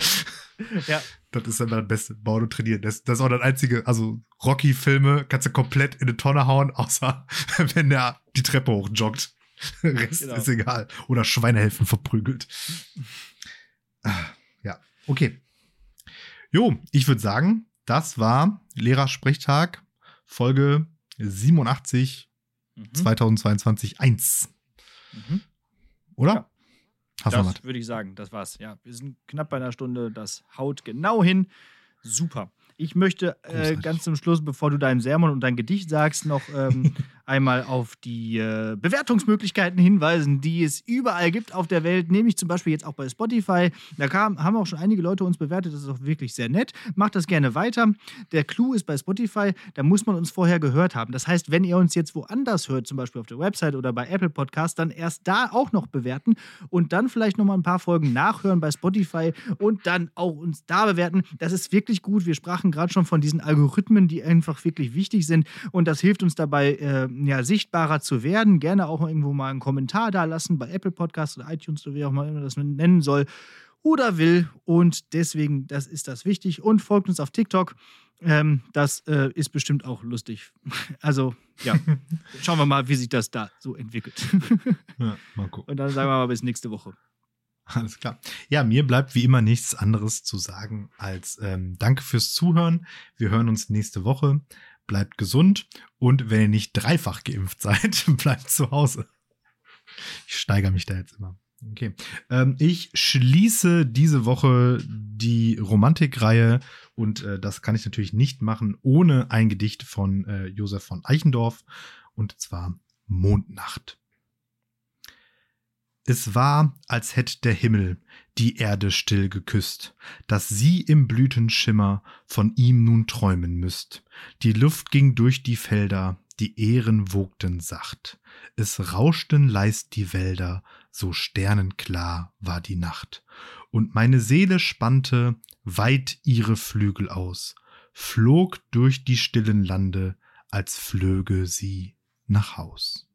Ja. Das ist dann das Beste. Bauen und trainieren. Das, das ist auch das einzige, also Rocky-Filme kannst du komplett in eine Tonne hauen, außer wenn der die Treppe hochjoggt. Rest Genau. ist egal. Oder Schweinehelfen verprügelt. Ah, Ja, okay. Jo, ich würde sagen, das war Lehrersprechtag, Folge 87 Mhm. 2022 1. Mhm. Oder? Ja. Hast? Das würde ich sagen, das war's. Ja, wir sind knapp bei einer Stunde. Das haut genau hin. Super. Ich möchte äh, ganz zum Schluss, bevor du deinen Sermon und dein Gedicht sagst, noch ähm, einmal auf die äh, Bewertungsmöglichkeiten hinweisen, die es überall gibt auf der Welt, nämlich zum Beispiel jetzt auch bei Spotify. Da kam, haben auch schon einige Leute uns bewertet, das ist auch wirklich sehr nett. Macht das gerne weiter. Der Clou ist bei Spotify, da muss man uns vorher gehört haben. Das heißt, wenn ihr uns jetzt woanders hört, zum Beispiel auf der Website oder bei Apple Podcast, dann erst da auch noch bewerten und dann vielleicht noch mal ein paar Folgen nachhören bei Spotify und dann auch uns da bewerten. Das ist wirklich gut. Wir sprachen gerade schon von diesen Algorithmen, die einfach wirklich wichtig sind und das hilft uns dabei, äh, ja, sichtbarer zu werden. Gerne auch irgendwo mal einen Kommentar da lassen bei Apple Podcast oder iTunes oder wie auch immer man das nennen soll oder will. Und deswegen, das ist das wichtig. Und folgt uns auf TikTok. Ähm, das äh, ist bestimmt auch lustig. Also, ja, schauen wir mal, wie sich das da so entwickelt. Ja, mal gucken. Und dann sagen wir mal bis nächste Woche. Alles klar. Ja, mir bleibt wie immer nichts anderes zu sagen als ähm, Danke fürs Zuhören. Wir hören uns nächste Woche. Bleibt gesund und wenn ihr nicht dreifach geimpft seid, bleibt zu Hause. Ich steigere mich da jetzt immer. Okay. Ähm, ich schließe diese Woche die Romantikreihe und äh, das kann ich natürlich nicht machen ohne ein Gedicht von äh, Josef von Eichendorff und zwar Mondnacht. Es war, als hätt der Himmel die Erde still geküsst, dass sie im Blütenschimmer von ihm nun träumen müsst. Die Luft ging durch die Felder, die Ähren wogten sacht. Es rauschten leist die Wälder, so sternenklar war die Nacht. Und meine Seele spannte weit ihre Flügel aus, flog durch die stillen Lande, als flöge sie nach Haus.